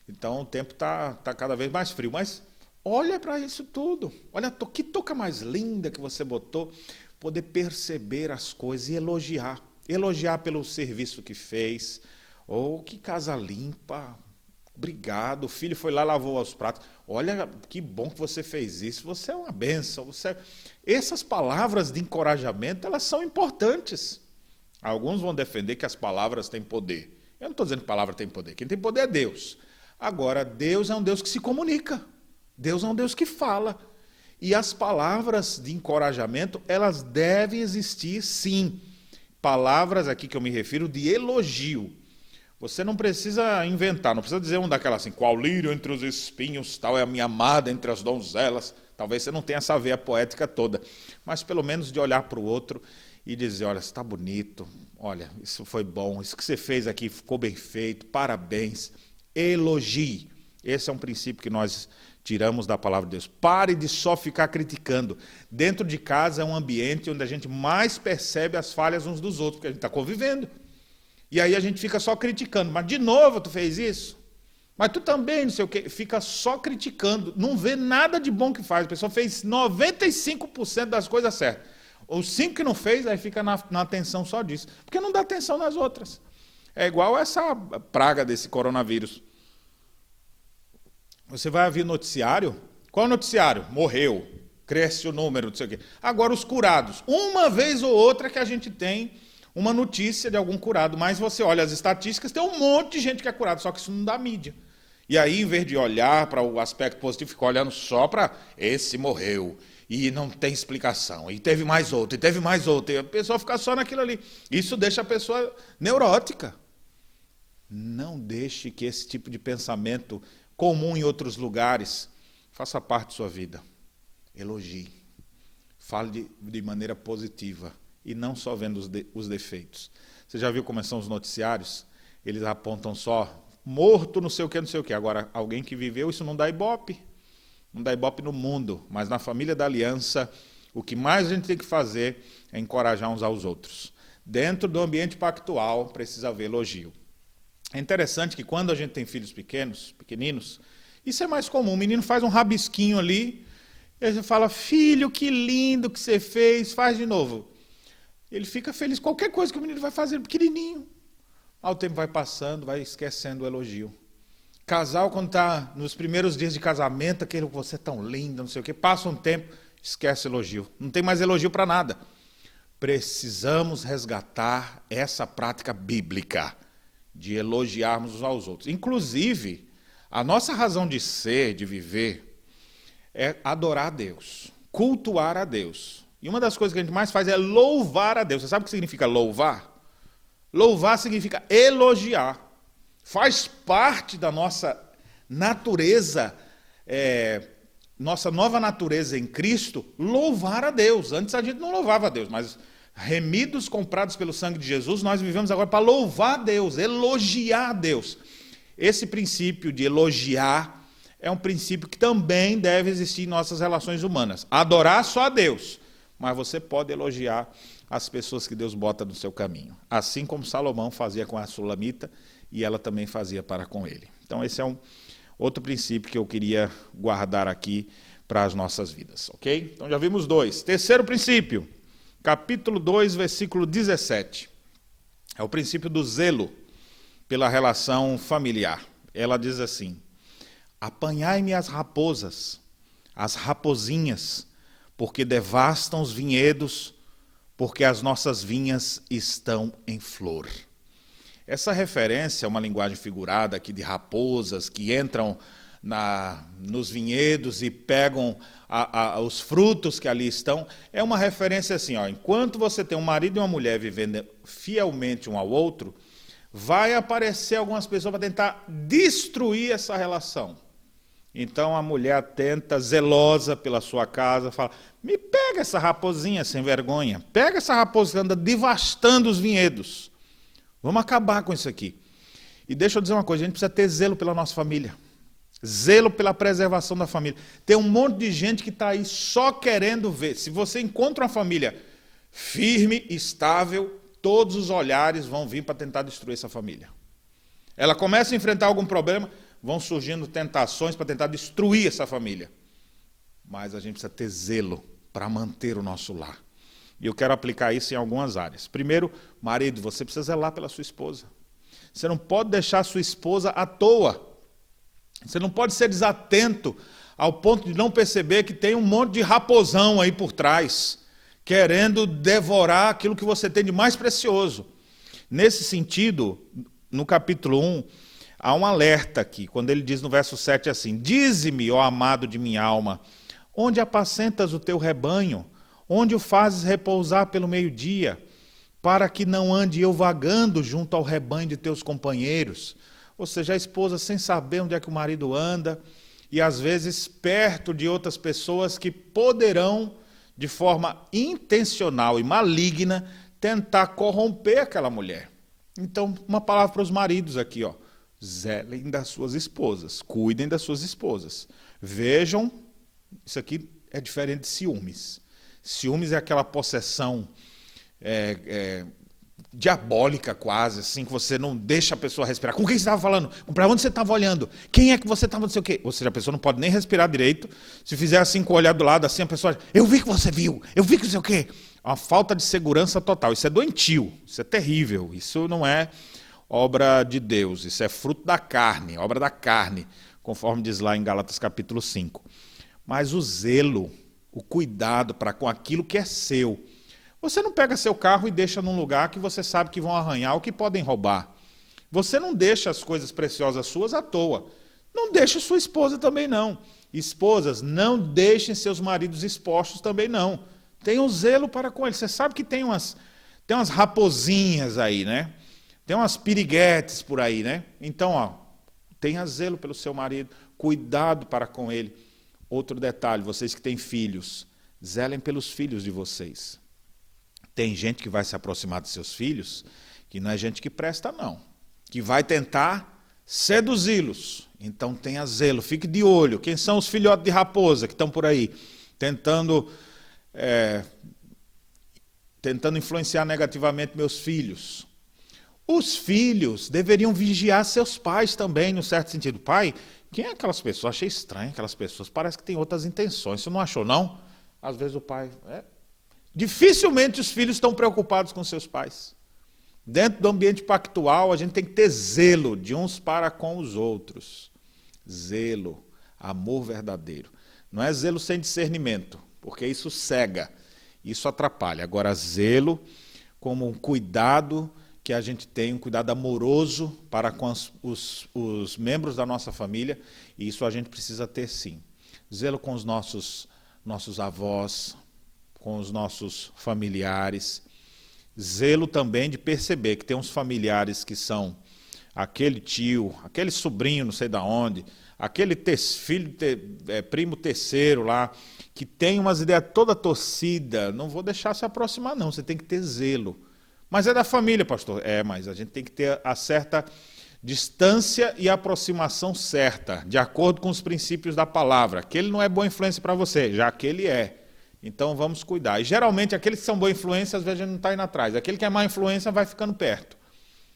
Então o tempo tá, tá cada vez mais frio, mas olha para isso tudo. Olha que touca mais linda que você botou, poder perceber as coisas e elogiar, elogiar pelo serviço que fez, ou que casa limpa. Obrigado, o filho foi lá lavou os pratos. Olha que bom que você fez isso. Você é uma benção. Você... Essas palavras de encorajamento elas são importantes. Alguns vão defender que as palavras têm poder. Eu não estou dizendo que palavra tem poder. Quem tem poder é Deus. Agora, Deus é um Deus que se comunica. Deus é um Deus que fala. E as palavras de encorajamento, elas devem existir sim. Palavras aqui que eu me refiro de elogio. Você não precisa inventar, não precisa dizer um daquelas assim, qual lírio entre os espinhos, tal é a minha amada entre as donzelas. Talvez você não tenha essa veia poética toda, mas pelo menos de olhar para o outro e dizer: olha, está bonito, olha, isso foi bom, isso que você fez aqui ficou bem feito, parabéns. Elogie. Esse é um princípio que nós tiramos da palavra de Deus. Pare de só ficar criticando. Dentro de casa é um ambiente onde a gente mais percebe as falhas uns dos outros, porque a gente está convivendo. E aí a gente fica só criticando. Mas de novo tu fez isso? Mas tu também, não sei o quê. Fica só criticando. Não vê nada de bom que faz. A pessoa fez 95% das coisas certas. Os cinco que não fez, aí fica na, na atenção só disso. Porque não dá atenção nas outras. É igual essa praga desse coronavírus. Você vai ouvir noticiário? Qual noticiário? Morreu, cresce o número, não sei o quê. Agora, os curados. Uma vez ou outra que a gente tem uma notícia de algum curado, mas você olha as estatísticas, tem um monte de gente que é curado, só que isso não dá mídia. E aí, em vez de olhar para o aspecto positivo, fica olhando só para esse morreu, e não tem explicação, e teve mais outro, e teve mais outro, e a pessoa fica só naquilo ali. Isso deixa a pessoa neurótica. Não deixe que esse tipo de pensamento comum em outros lugares faça parte de sua vida. Elogie. Fale de, de maneira positiva e não só vendo os, de, os defeitos. Você já viu como são os noticiários? Eles apontam só morto, não sei o que, não sei o que. Agora, alguém que viveu, isso não dá ibope. Não dá ibope no mundo, mas na família da aliança, o que mais a gente tem que fazer é encorajar uns aos outros. Dentro do ambiente pactual, precisa haver elogio. É interessante que quando a gente tem filhos pequenos, pequeninos, isso é mais comum. O menino faz um rabisquinho ali, e você fala, filho, que lindo que você fez, faz de novo. Ele fica feliz. Qualquer coisa que o menino vai fazer, pequenininho. Ao tempo vai passando, vai esquecendo o elogio. Casal, quando está nos primeiros dias de casamento, aquele você é tão lindo, não sei o quê, passa um tempo, esquece elogio. Não tem mais elogio para nada. Precisamos resgatar essa prática bíblica de elogiarmos uns aos outros. Inclusive, a nossa razão de ser, de viver, é adorar a Deus, cultuar a Deus. E uma das coisas que a gente mais faz é louvar a Deus. Você sabe o que significa louvar? Louvar significa elogiar. Faz parte da nossa natureza, é, nossa nova natureza em Cristo, louvar a Deus. Antes a gente não louvava a Deus, mas remidos, comprados pelo sangue de Jesus, nós vivemos agora para louvar Deus, elogiar Deus. Esse princípio de elogiar é um princípio que também deve existir em nossas relações humanas. Adorar só a Deus, mas você pode elogiar as pessoas que Deus bota no seu caminho. Assim como Salomão fazia com a Sulamita e ela também fazia para com ele. Então, esse é um outro princípio que eu queria guardar aqui para as nossas vidas, ok? Então, já vimos dois. Terceiro princípio capítulo 2, versículo 17. É o princípio do zelo pela relação familiar. Ela diz assim: Apanhai-me as raposas, as rapozinhas, porque devastam os vinhedos, porque as nossas vinhas estão em flor. Essa referência é uma linguagem figurada aqui de raposas que entram na, nos vinhedos e pegam a, a, os frutos que ali estão, é uma referência assim: ó, enquanto você tem um marido e uma mulher vivendo fielmente um ao outro, vai aparecer algumas pessoas para tentar destruir essa relação. Então a mulher atenta, zelosa pela sua casa, fala: me pega essa raposinha sem vergonha, pega essa raposa que anda devastando os vinhedos. Vamos acabar com isso aqui. E deixa eu dizer uma coisa: a gente precisa ter zelo pela nossa família zelo pela preservação da família. Tem um monte de gente que está aí só querendo ver. Se você encontra uma família firme, estável, todos os olhares vão vir para tentar destruir essa família. Ela começa a enfrentar algum problema, vão surgindo tentações para tentar destruir essa família. Mas a gente precisa ter zelo para manter o nosso lar. E eu quero aplicar isso em algumas áreas. Primeiro, marido, você precisa zelar pela sua esposa. Você não pode deixar sua esposa à toa. Você não pode ser desatento ao ponto de não perceber que tem um monte de raposão aí por trás, querendo devorar aquilo que você tem de mais precioso. Nesse sentido, no capítulo 1, há um alerta aqui, quando ele diz no verso 7 assim: Dize-me, ó amado de minha alma, onde apacentas o teu rebanho, onde o fazes repousar pelo meio-dia, para que não ande eu vagando junto ao rebanho de teus companheiros. Ou seja, a esposa sem saber onde é que o marido anda, e às vezes perto de outras pessoas que poderão, de forma intencional e maligna, tentar corromper aquela mulher. Então, uma palavra para os maridos aqui, ó. Zelem das suas esposas, cuidem das suas esposas. Vejam, isso aqui é diferente de ciúmes. Ciúmes é aquela possessão é, é, diabólica quase, assim, que você não deixa a pessoa respirar. Com quem você estava falando? Para onde você estava olhando? Quem é que você estava, não sei o quê? Ou seja, a pessoa não pode nem respirar direito. Se fizer assim com o olhar do lado, assim, a pessoa, eu vi que você viu, eu vi que não sei o quê. Uma falta de segurança total. Isso é doentio, isso é terrível, isso não é obra de Deus, isso é fruto da carne, obra da carne, conforme diz lá em Gálatas capítulo 5. Mas o zelo, o cuidado para com aquilo que é seu, você não pega seu carro e deixa num lugar que você sabe que vão arranhar ou que podem roubar. Você não deixa as coisas preciosas suas à toa. Não deixa sua esposa também não. Esposas, não deixem seus maridos expostos também não. Tenham zelo para com eles. Você sabe que tem umas, tem umas raposinhas aí, né? Tem umas piriguetes por aí, né? Então, ó, tenha zelo pelo seu marido, cuidado para com ele. Outro detalhe, vocês que têm filhos, zelem pelos filhos de vocês. Tem gente que vai se aproximar dos seus filhos que não é gente que presta, não. Que vai tentar seduzi-los. Então tenha zelo, fique de olho. Quem são os filhotes de raposa que estão por aí? Tentando, é, tentando influenciar negativamente meus filhos. Os filhos deveriam vigiar seus pais também, no certo sentido. Pai, quem é aquelas pessoas? Achei estranho aquelas pessoas. Parece que tem outras intenções. Você não achou, não? Às vezes o pai. É, Dificilmente os filhos estão preocupados com seus pais. Dentro do ambiente pactual, a gente tem que ter zelo de uns para com os outros. Zelo, amor verdadeiro. Não é zelo sem discernimento, porque isso cega, isso atrapalha. Agora, zelo como um cuidado que a gente tem, um cuidado amoroso para com os, os, os membros da nossa família, e isso a gente precisa ter sim. Zelo com os nossos, nossos avós, com os nossos familiares. Zelo também de perceber que tem uns familiares que são aquele tio, aquele sobrinho, não sei da onde, aquele filho, te é, primo terceiro lá, que tem umas ideias toda torcida, não vou deixar se aproximar não, você tem que ter zelo. Mas é da família, pastor. É, mas a gente tem que ter a certa distância e aproximação certa, de acordo com os princípios da palavra. Aquele não é boa influência para você, já que ele é. Então vamos cuidar. E geralmente aqueles que são boa influência, às vezes a gente não está indo atrás. Aquele que é má influência vai ficando perto.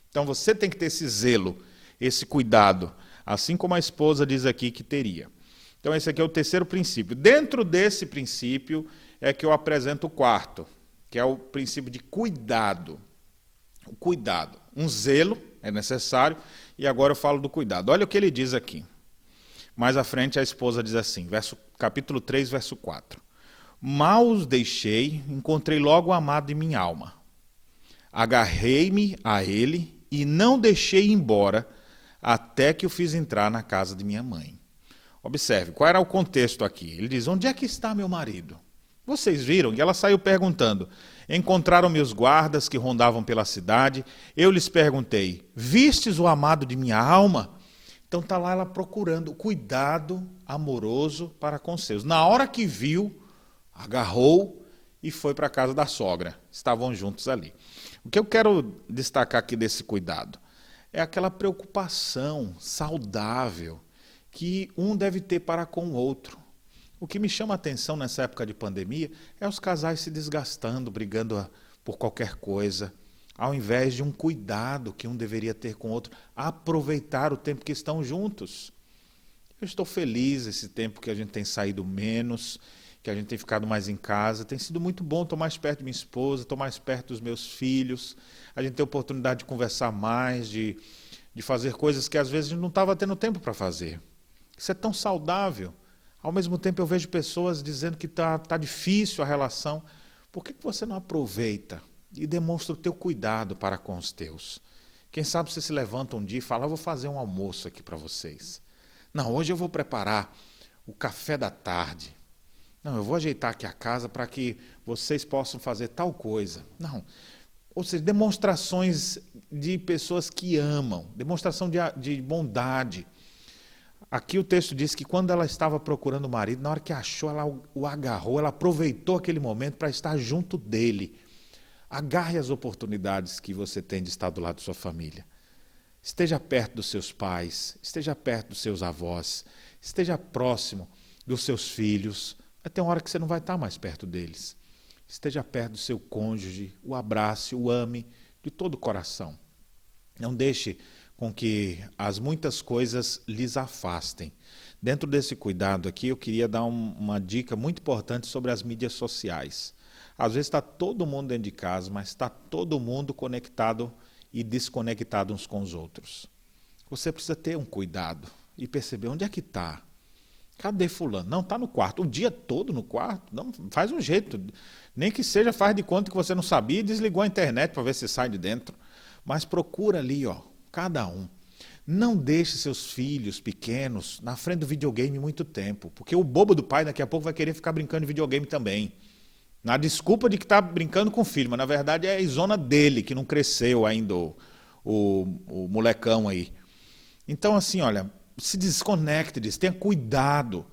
Então você tem que ter esse zelo, esse cuidado, assim como a esposa diz aqui que teria. Então esse aqui é o terceiro princípio. Dentro desse princípio é que eu apresento o quarto, que é o princípio de cuidado. O cuidado. Um zelo é necessário, e agora eu falo do cuidado. Olha o que ele diz aqui. Mais à frente a esposa diz assim, verso, capítulo 3, verso 4. Mal os deixei, encontrei logo o amado de minha alma. Agarrei-me a ele e não deixei embora até que o fiz entrar na casa de minha mãe. Observe, qual era o contexto aqui? Ele diz: Onde é que está meu marido? Vocês viram? E ela saiu perguntando. Encontraram meus guardas que rondavam pela cidade. Eu lhes perguntei: Vistes o amado de minha alma? Então está lá ela procurando cuidado amoroso para com seus. Na hora que viu, agarrou e foi para a casa da sogra. Estavam juntos ali. O que eu quero destacar aqui desse cuidado é aquela preocupação saudável que um deve ter para com o outro. O que me chama a atenção nessa época de pandemia é os casais se desgastando, brigando por qualquer coisa, ao invés de um cuidado que um deveria ter com o outro, aproveitar o tempo que estão juntos. Eu estou feliz esse tempo que a gente tem saído menos, que a gente tem ficado mais em casa. Tem sido muito bom, estou mais perto de minha esposa, estou mais perto dos meus filhos. A gente tem a oportunidade de conversar mais, de, de fazer coisas que às vezes a gente não estava tendo tempo para fazer. Isso é tão saudável. Ao mesmo tempo, eu vejo pessoas dizendo que está tá difícil a relação. Por que, que você não aproveita e demonstra o teu cuidado para com os teus? Quem sabe você se levanta um dia e fala: eu vou fazer um almoço aqui para vocês. Não, hoje eu vou preparar o café da tarde. Não, eu vou ajeitar aqui a casa para que vocês possam fazer tal coisa. Não. Ou seja, demonstrações de pessoas que amam, demonstração de, de bondade. Aqui o texto diz que quando ela estava procurando o marido, na hora que achou, ela o agarrou, ela aproveitou aquele momento para estar junto dele. Agarre as oportunidades que você tem de estar do lado da sua família. Esteja perto dos seus pais, esteja perto dos seus avós, esteja próximo dos seus filhos. Vai ter uma hora que você não vai estar mais perto deles. Esteja perto do seu cônjuge, o abrace, o ame de todo o coração. Não deixe com que as muitas coisas lhes afastem. Dentro desse cuidado aqui, eu queria dar um, uma dica muito importante sobre as mídias sociais. Às vezes está todo mundo dentro de casa, mas está todo mundo conectado e desconectado uns com os outros. Você precisa ter um cuidado e perceber onde é que está. Cadê fulano? Não, está no quarto. O dia todo no quarto? Não, faz um jeito. Nem que seja, faz de conta que você não sabia e desligou a internet para ver se sai de dentro. Mas procura ali, ó, cada um. Não deixe seus filhos pequenos na frente do videogame muito tempo, porque o bobo do pai daqui a pouco vai querer ficar brincando de videogame também. Na desculpa de que está brincando com o filho, mas na verdade é a zona dele, que não cresceu ainda o, o, o molecão aí. Então, assim, olha, se desconecte disso, tenha cuidado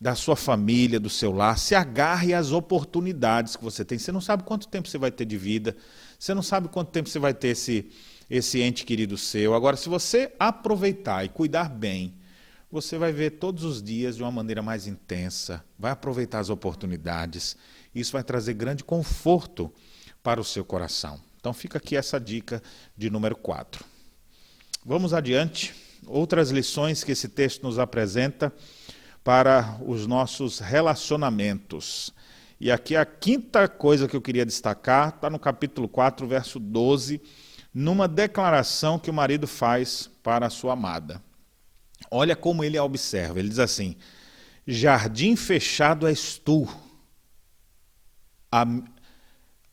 da sua família, do seu lar, se agarre às oportunidades que você tem. Você não sabe quanto tempo você vai ter de vida, você não sabe quanto tempo você vai ter esse, esse ente querido seu. Agora, se você aproveitar e cuidar bem, você vai ver todos os dias de uma maneira mais intensa, vai aproveitar as oportunidades isso vai trazer grande conforto para o seu coração. Então fica aqui essa dica de número 4. Vamos adiante. Outras lições que esse texto nos apresenta para os nossos relacionamentos. E aqui a quinta coisa que eu queria destacar está no capítulo 4, verso 12, numa declaração que o marido faz para a sua amada. Olha como ele a observa. Ele diz assim: Jardim fechado és tu a...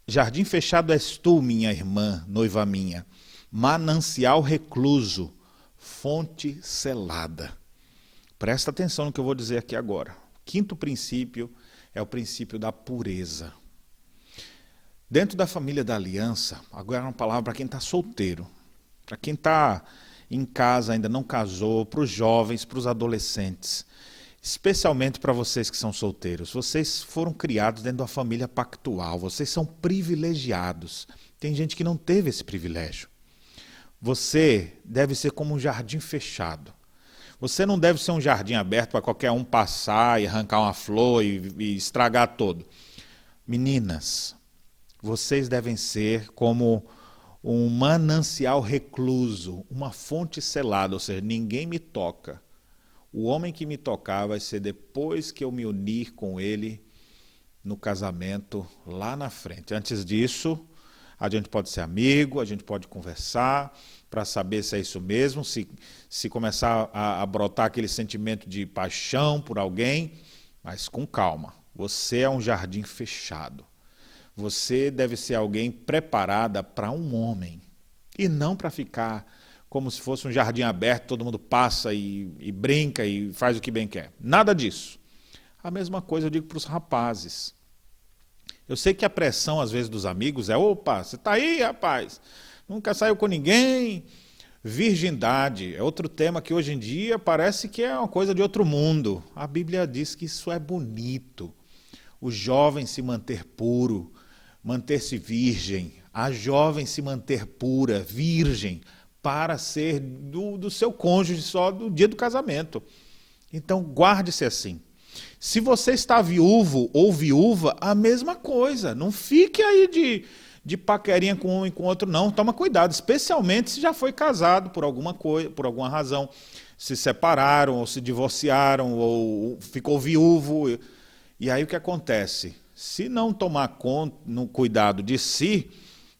Jardim fechado és tu, minha irmã, noiva minha, manancial recluso, fonte selada. Presta atenção no que eu vou dizer aqui agora. Quinto princípio é o princípio da pureza. Dentro da família da aliança, agora é uma palavra para quem está solteiro, para quem está em casa, ainda não casou, para os jovens, para os adolescentes especialmente para vocês que são solteiros. Vocês foram criados dentro de uma família pactual, vocês são privilegiados. Tem gente que não teve esse privilégio. Você deve ser como um jardim fechado. Você não deve ser um jardim aberto para qualquer um passar e arrancar uma flor e, e estragar todo. Meninas, vocês devem ser como um manancial recluso, uma fonte selada, ou seja, ninguém me toca o homem que me tocar vai ser depois que eu me unir com ele no casamento lá na frente. Antes disso, a gente pode ser amigo, a gente pode conversar para saber se é isso mesmo, se, se começar a, a brotar aquele sentimento de paixão por alguém, mas com calma. Você é um jardim fechado. Você deve ser alguém preparada para um homem e não para ficar como se fosse um jardim aberto, todo mundo passa e, e brinca e faz o que bem quer. Nada disso. A mesma coisa eu digo para os rapazes. Eu sei que a pressão, às vezes, dos amigos é: opa, você está aí, rapaz, nunca saiu com ninguém. Virgindade é outro tema que hoje em dia parece que é uma coisa de outro mundo. A Bíblia diz que isso é bonito. O jovem se manter puro, manter-se virgem, a jovem se manter pura, virgem, para ser do, do seu cônjuge só do dia do casamento. Então, guarde-se assim. Se você está viúvo ou viúva, a mesma coisa. Não fique aí de, de paquerinha com um e com outro, não. Toma cuidado, especialmente se já foi casado por alguma coisa, por alguma razão, se separaram ou se divorciaram ou ficou viúvo. E aí o que acontece? Se não tomar conta, no cuidado de si,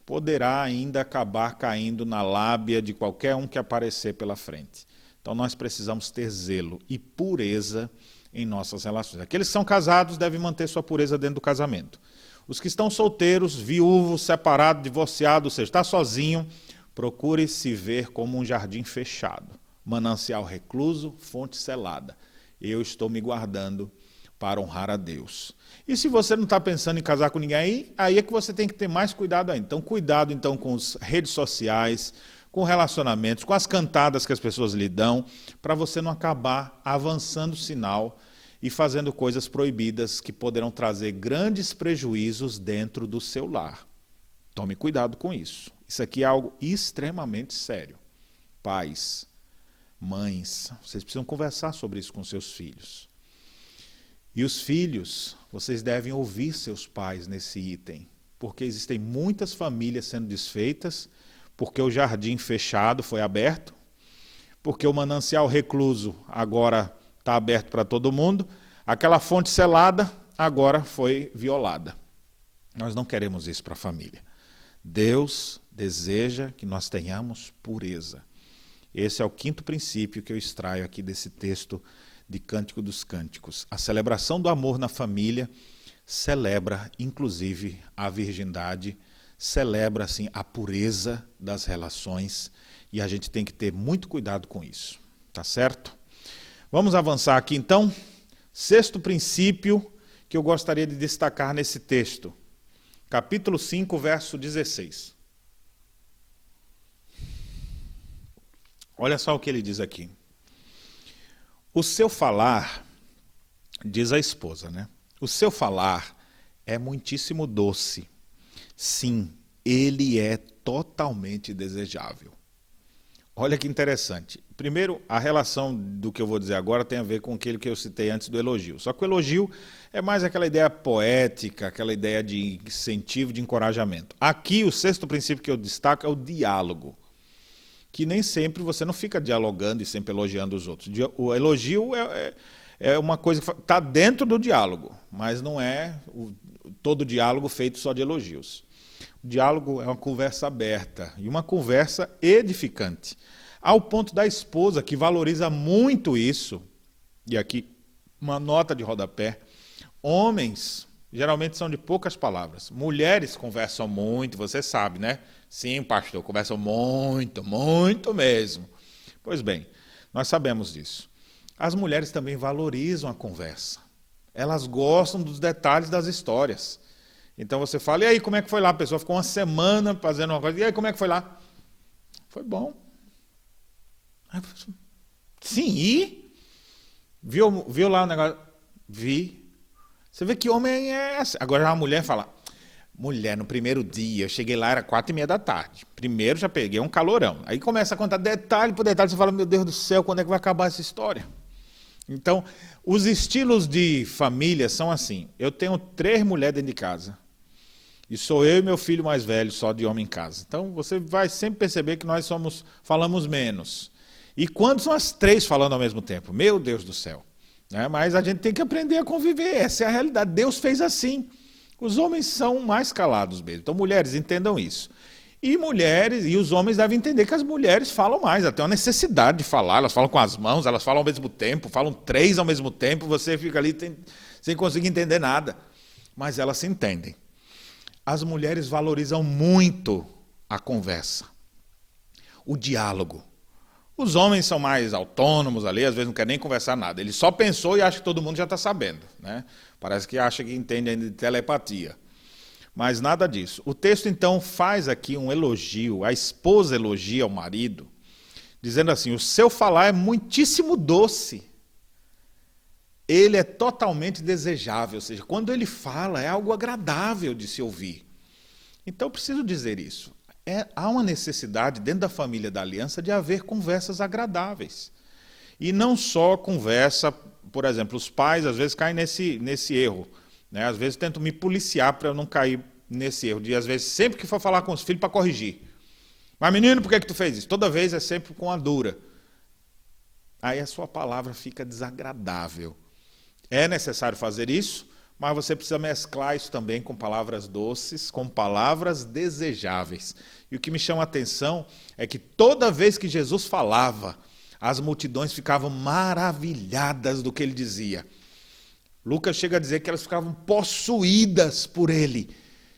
poderá ainda acabar caindo na lábia de qualquer um que aparecer pela frente. Então nós precisamos ter zelo e pureza em nossas relações. Aqueles que são casados devem manter sua pureza dentro do casamento. Os que estão solteiros, viúvos, separados, divorciados, ou seja, está sozinho, procure se ver como um jardim fechado, manancial recluso, fonte selada. Eu estou me guardando para honrar a Deus. E se você não está pensando em casar com ninguém aí, aí é que você tem que ter mais cuidado ainda. Então, cuidado então com as redes sociais, com relacionamentos, com as cantadas que as pessoas lhe dão, para você não acabar avançando o sinal e fazendo coisas proibidas que poderão trazer grandes prejuízos dentro do seu lar. Tome cuidado com isso. Isso aqui é algo extremamente sério. Pais, mães, vocês precisam conversar sobre isso com seus filhos. E os filhos, vocês devem ouvir seus pais nesse item, porque existem muitas famílias sendo desfeitas, porque o jardim fechado foi aberto, porque o manancial recluso agora está aberto para todo mundo, aquela fonte selada agora foi violada. Nós não queremos isso para a família. Deus deseja que nós tenhamos pureza. Esse é o quinto princípio que eu extraio aqui desse texto de Cântico dos Cânticos. A celebração do amor na família celebra, inclusive, a virgindade, celebra assim a pureza das relações e a gente tem que ter muito cuidado com isso. Tá certo? Vamos avançar aqui então. Sexto princípio que eu gostaria de destacar nesse texto. Capítulo 5, verso 16. Olha só o que ele diz aqui. O seu falar, diz a esposa, né? O seu falar é muitíssimo doce. Sim, ele é totalmente desejável. Olha que interessante. Primeiro, a relação do que eu vou dizer agora tem a ver com aquilo que eu citei antes do elogio. Só que o elogio é mais aquela ideia poética, aquela ideia de incentivo, de encorajamento. Aqui, o sexto princípio que eu destaco é o diálogo que nem sempre você não fica dialogando e sempre elogiando os outros. O elogio é, é, é uma coisa que está dentro do diálogo, mas não é o, todo diálogo feito só de elogios. Diálogo é uma conversa aberta e uma conversa edificante. Ao ponto da esposa, que valoriza muito isso, e aqui uma nota de rodapé: homens geralmente são de poucas palavras, mulheres conversam muito, você sabe, né? Sim, pastor, conversam muito, muito mesmo. Pois bem, nós sabemos disso. As mulheres também valorizam a conversa. Elas gostam dos detalhes das histórias. Então você fala, e aí, como é que foi lá? A pessoa ficou uma semana fazendo uma coisa, e aí, como é que foi lá? Foi bom. Sim, e? Viu, viu lá o negócio? Vi. Você vê que homem é assim. Agora a mulher fala, Mulher, no primeiro dia, eu cheguei lá, era quatro e meia da tarde. Primeiro já peguei um calorão. Aí começa a contar detalhe por detalhe, você fala, meu Deus do céu, quando é que vai acabar essa história? Então, os estilos de família são assim. Eu tenho três mulheres dentro de casa. E sou eu e meu filho mais velho, só de homem em casa. Então, você vai sempre perceber que nós somos falamos menos. E quando são as três falando ao mesmo tempo? Meu Deus do céu. Né? Mas a gente tem que aprender a conviver. Essa é a realidade. Deus fez assim. Os homens são mais calados mesmo. Então, mulheres, entendam isso. E mulheres, e os homens devem entender que as mulheres falam mais, têm uma necessidade de falar, elas falam com as mãos, elas falam ao mesmo tempo, falam três ao mesmo tempo, você fica ali tem, sem conseguir entender nada. Mas elas se entendem. As mulheres valorizam muito a conversa, o diálogo. Os homens são mais autônomos ali, às vezes não querem nem conversar nada. Ele só pensou e acha que todo mundo já está sabendo. Né? Parece que acha que entende ainda de telepatia. Mas nada disso. O texto então faz aqui um elogio, a esposa elogia o marido, dizendo assim: o seu falar é muitíssimo doce. Ele é totalmente desejável, ou seja, quando ele fala é algo agradável de se ouvir. Então preciso dizer isso. É, há uma necessidade dentro da família da aliança de haver conversas agradáveis. E não só conversa por exemplo, os pais às vezes caem nesse, nesse erro. Né? Às vezes tentam me policiar para eu não cair nesse erro, de às vezes, sempre que for falar com os filhos, para corrigir. Mas, menino, por que, que tu fez isso? Toda vez é sempre com a dura. Aí a sua palavra fica desagradável. É necessário fazer isso, mas você precisa mesclar isso também com palavras doces, com palavras desejáveis. E o que me chama a atenção é que toda vez que Jesus falava, as multidões ficavam maravilhadas do que ele dizia. Lucas chega a dizer que elas ficavam possuídas por ele,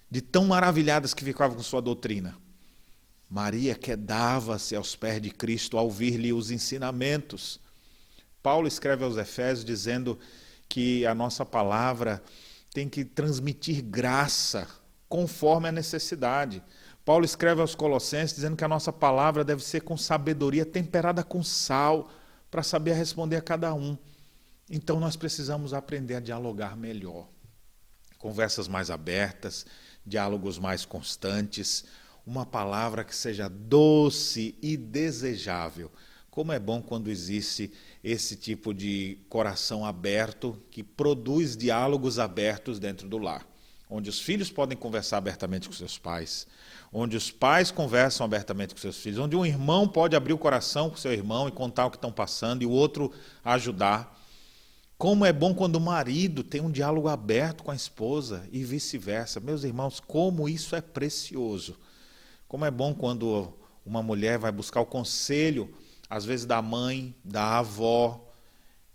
de tão maravilhadas que ficavam com sua doutrina. Maria quedava-se aos pés de Cristo ao ouvir-lhe os ensinamentos. Paulo escreve aos Efésios dizendo que a nossa palavra tem que transmitir graça conforme a necessidade. Paulo escreve aos Colossenses dizendo que a nossa palavra deve ser com sabedoria, temperada com sal, para saber responder a cada um. Então nós precisamos aprender a dialogar melhor. Conversas mais abertas, diálogos mais constantes, uma palavra que seja doce e desejável. Como é bom quando existe esse tipo de coração aberto que produz diálogos abertos dentro do lar, onde os filhos podem conversar abertamente com seus pais, onde os pais conversam abertamente com seus filhos, onde um irmão pode abrir o coração com seu irmão e contar o que estão passando e o outro ajudar. Como é bom quando o marido tem um diálogo aberto com a esposa e vice-versa. Meus irmãos, como isso é precioso. Como é bom quando uma mulher vai buscar o conselho, às vezes da mãe, da avó.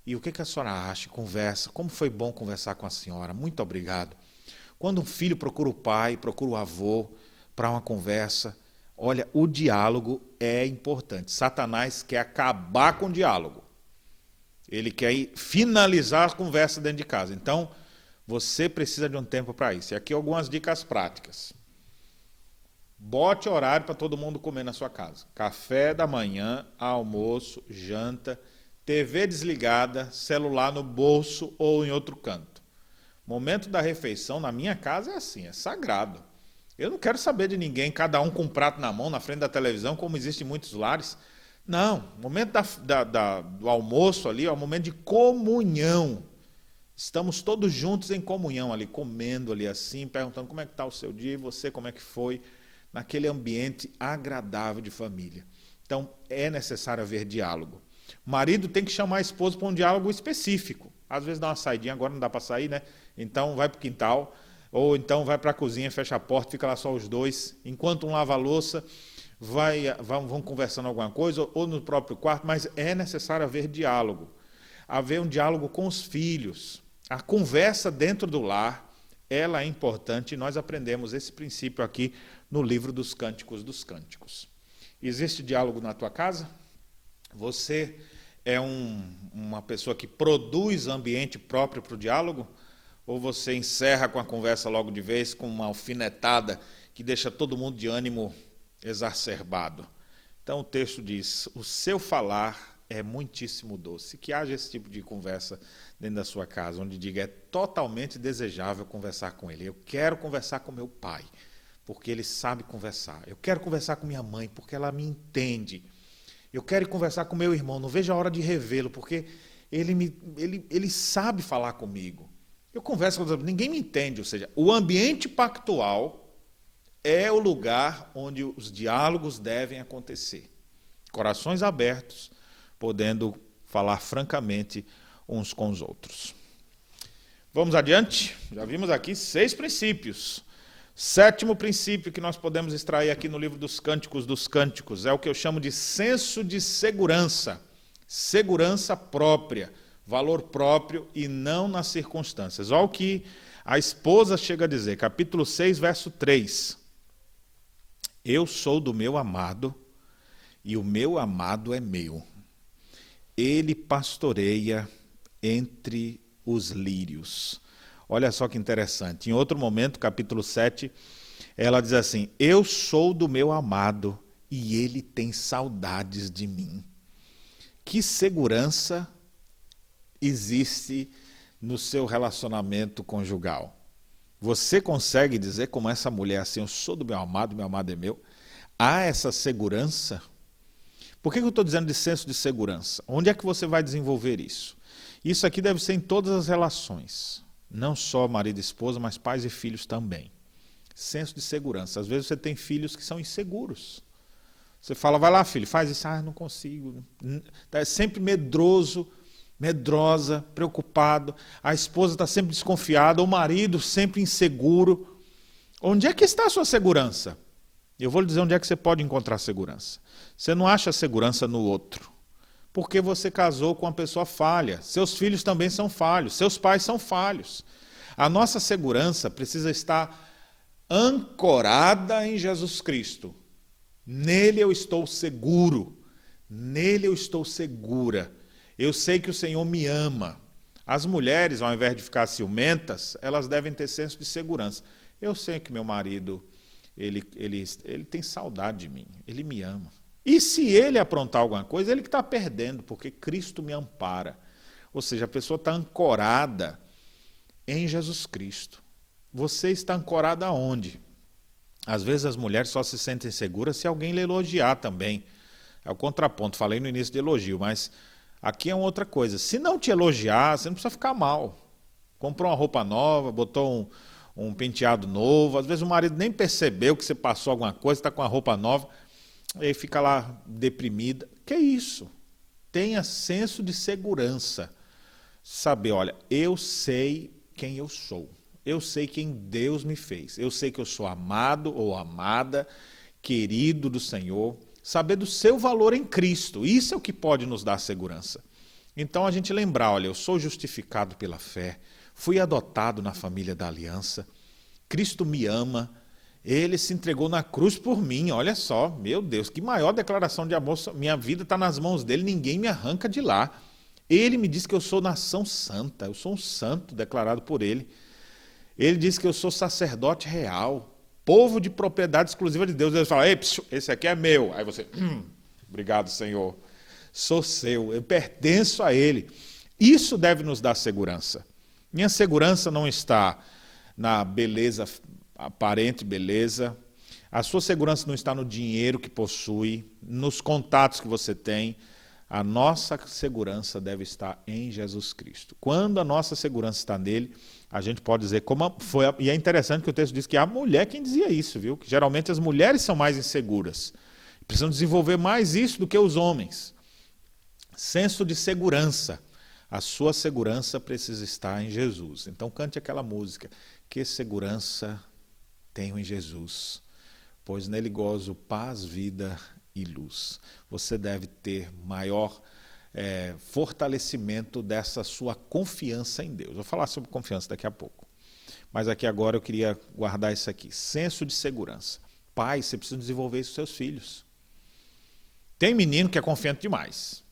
E o que, que a senhora acha? Conversa. Como foi bom conversar com a senhora? Muito obrigado. Quando um filho procura o pai, procura o avô para uma conversa, olha, o diálogo é importante. Satanás quer acabar com o diálogo. Ele quer finalizar a conversa dentro de casa. Então, você precisa de um tempo para isso. E aqui algumas dicas práticas. Bote horário para todo mundo comer na sua casa. Café da manhã, almoço, janta, TV desligada, celular no bolso ou em outro canto. Momento da refeição na minha casa é assim, é sagrado. Eu não quero saber de ninguém, cada um com um prato na mão, na frente da televisão, como existe em muitos lares. Não, o momento da, da, da, do almoço ali é o momento de comunhão. Estamos todos juntos em comunhão ali, comendo ali assim, perguntando como é que está o seu dia, e você como é que foi naquele ambiente agradável de família. Então, é necessário haver diálogo. O marido tem que chamar a esposa para um diálogo específico. Às vezes dá uma saidinha, agora não dá para sair, né? Então vai para o quintal, ou então vai para a cozinha, fecha a porta, fica lá só os dois. Enquanto um lava a louça, vai, vão, vão conversando alguma coisa, ou no próprio quarto, mas é necessário haver diálogo. Haver um diálogo com os filhos. A conversa dentro do lar, ela é importante e nós aprendemos esse princípio aqui no livro dos Cânticos dos Cânticos. Existe diálogo na tua casa? Você é um, uma pessoa que produz ambiente próprio para o diálogo? Ou você encerra com a conversa logo de vez, com uma alfinetada que deixa todo mundo de ânimo exacerbado? Então o texto diz: o seu falar é muitíssimo doce. Que haja esse tipo de conversa dentro da sua casa, onde diga é totalmente desejável conversar com ele. Eu quero conversar com meu pai porque ele sabe conversar. Eu quero conversar com minha mãe, porque ela me entende. Eu quero conversar com meu irmão, não vejo a hora de revê-lo, porque ele, me, ele, ele sabe falar comigo. Eu converso com ninguém me entende, ou seja, o ambiente pactual é o lugar onde os diálogos devem acontecer. Corações abertos, podendo falar francamente uns com os outros. Vamos adiante? Já vimos aqui seis princípios Sétimo princípio que nós podemos extrair aqui no livro dos Cânticos dos Cânticos é o que eu chamo de senso de segurança. Segurança própria, valor próprio e não nas circunstâncias. Olha o que a esposa chega a dizer, capítulo 6, verso 3. Eu sou do meu amado e o meu amado é meu. Ele pastoreia entre os lírios. Olha só que interessante. Em outro momento, capítulo 7, ela diz assim: Eu sou do meu amado e ele tem saudades de mim. Que segurança existe no seu relacionamento conjugal? Você consegue dizer como essa mulher assim, eu sou do meu amado, meu amado é meu? Há essa segurança? Por que eu estou dizendo de senso de segurança? Onde é que você vai desenvolver isso? Isso aqui deve ser em todas as relações. Não só marido e esposa, mas pais e filhos também. Senso de segurança. Às vezes você tem filhos que são inseguros. Você fala, vai lá, filho, faz isso. Ah, não consigo. É sempre medroso, medrosa, preocupado. A esposa está sempre desconfiada, o marido sempre inseguro. Onde é que está a sua segurança? Eu vou lhe dizer onde é que você pode encontrar segurança. Você não acha segurança no outro. Porque você casou com uma pessoa falha. Seus filhos também são falhos. Seus pais são falhos. A nossa segurança precisa estar ancorada em Jesus Cristo. Nele eu estou seguro. Nele eu estou segura. Eu sei que o Senhor me ama. As mulheres, ao invés de ficar ciumentas, elas devem ter senso de segurança. Eu sei que meu marido, ele, ele, ele tem saudade de mim, ele me ama. E se ele aprontar alguma coisa, ele que está perdendo, porque Cristo me ampara. Ou seja, a pessoa está ancorada em Jesus Cristo. Você está ancorado aonde? Às vezes as mulheres só se sentem seguras se alguém lhe elogiar também. É o contraponto, falei no início de elogio, mas aqui é uma outra coisa. Se não te elogiar, você não precisa ficar mal. Comprou uma roupa nova, botou um, um penteado novo, às vezes o marido nem percebeu que você passou alguma coisa, está com a roupa nova, e fica lá deprimida. Que é isso? Tenha senso de segurança. Saber, olha, eu sei quem eu sou. Eu sei quem Deus me fez. Eu sei que eu sou amado ou amada, querido do Senhor. Saber do seu valor em Cristo. Isso é o que pode nos dar segurança. Então a gente lembrar, olha, eu sou justificado pela fé, fui adotado na família da aliança, Cristo me ama, ele se entregou na cruz por mim. Olha só, meu Deus, que maior declaração de amor. Minha vida está nas mãos dele, ninguém me arranca de lá. Ele me diz que eu sou nação santa, eu sou um santo declarado por ele. Ele diz que eu sou sacerdote real, povo de propriedade exclusiva de Deus. Ele fala, Ei, esse aqui é meu. Aí você, hum, obrigado, Senhor. Sou seu, eu pertenço a Ele. Isso deve nos dar segurança. Minha segurança não está na beleza, aparente beleza. A sua segurança não está no dinheiro que possui, nos contatos que você tem. A nossa segurança deve estar em Jesus Cristo. Quando a nossa segurança está nele, a gente pode dizer como foi. E é interessante que o texto diz que a mulher quem dizia isso, viu? Que geralmente as mulheres são mais inseguras. Precisam desenvolver mais isso do que os homens. Senso de segurança. A sua segurança precisa estar em Jesus. Então cante aquela música. Que segurança tenho em Jesus, pois nele gozo paz, vida e luz. Você deve ter maior é, fortalecimento dessa sua confiança em Deus. vou falar sobre confiança daqui a pouco. Mas aqui agora eu queria guardar isso aqui: senso de segurança. Pai, você precisa desenvolver isso com seus filhos. Tem menino que é confiante demais.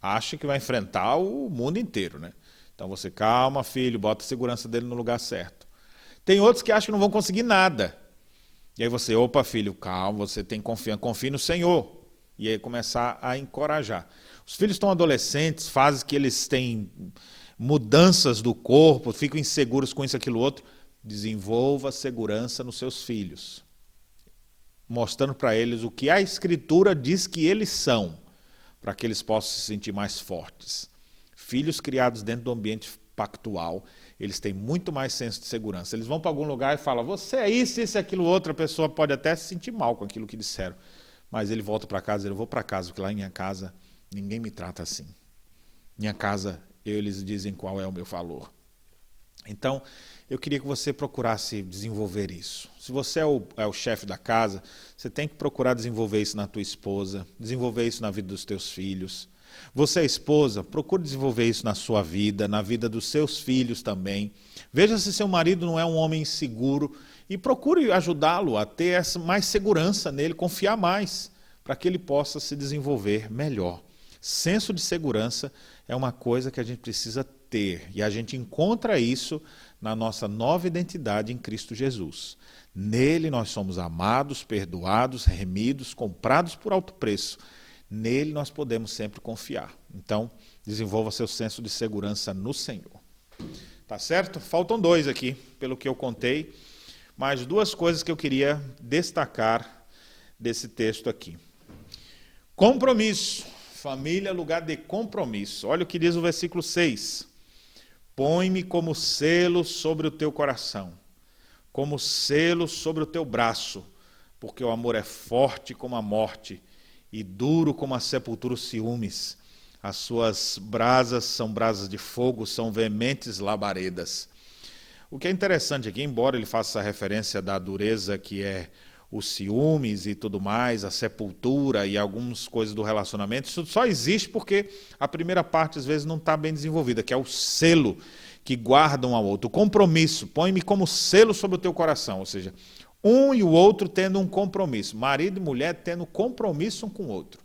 Acha que vai enfrentar o mundo inteiro, né? Então você calma, filho, bota a segurança dele no lugar certo. Tem outros que acham que não vão conseguir nada. E aí você, opa, filho, calma, você tem confiança, confie no Senhor. E aí começar a encorajar. Os filhos estão adolescentes, fases que eles têm mudanças do corpo, ficam inseguros com isso, aquilo, outro. Desenvolva segurança nos seus filhos, mostrando para eles o que a Escritura diz que eles são, para que eles possam se sentir mais fortes. Filhos criados dentro do ambiente pactual, eles têm muito mais senso de segurança. Eles vão para algum lugar e falam, você é isso, isso, aquilo, outro, a pessoa pode até se sentir mal com aquilo que disseram. Mas ele volta para casa, ele vou para casa, porque lá em minha casa ninguém me trata assim. Minha casa, eles dizem qual é o meu valor. Então, eu queria que você procurasse desenvolver isso. Se você é o, é o chefe da casa, você tem que procurar desenvolver isso na tua esposa, desenvolver isso na vida dos teus filhos. Você é esposa, procure desenvolver isso na sua vida, na vida dos seus filhos também. Veja se seu marido não é um homem inseguro e procure ajudá-lo a ter mais segurança nele, confiar mais, para que ele possa se desenvolver melhor. Senso de segurança é uma coisa que a gente precisa ter e a gente encontra isso na nossa nova identidade em Cristo Jesus. Nele nós somos amados, perdoados, remidos, comprados por alto preço. Nele nós podemos sempre confiar. Então, desenvolva seu senso de segurança no Senhor. Tá certo? Faltam dois aqui, pelo que eu contei. Mais duas coisas que eu queria destacar desse texto aqui. Compromisso. Família, lugar de compromisso. Olha o que diz o versículo 6. Põe-me como selo sobre o teu coração. como selo sobre o teu braço, porque o amor é forte como a morte e duro como a sepultura os ciúmes. As suas brasas são brasas de fogo, são veementes labaredas. O que é interessante aqui, embora ele faça essa referência da dureza que é os ciúmes e tudo mais, a sepultura e algumas coisas do relacionamento, isso só existe porque a primeira parte às vezes não está bem desenvolvida, que é o selo que guarda um ao outro. O compromisso, põe-me como selo sobre o teu coração, ou seja, um e o outro tendo um compromisso, marido e mulher tendo compromisso um com o outro.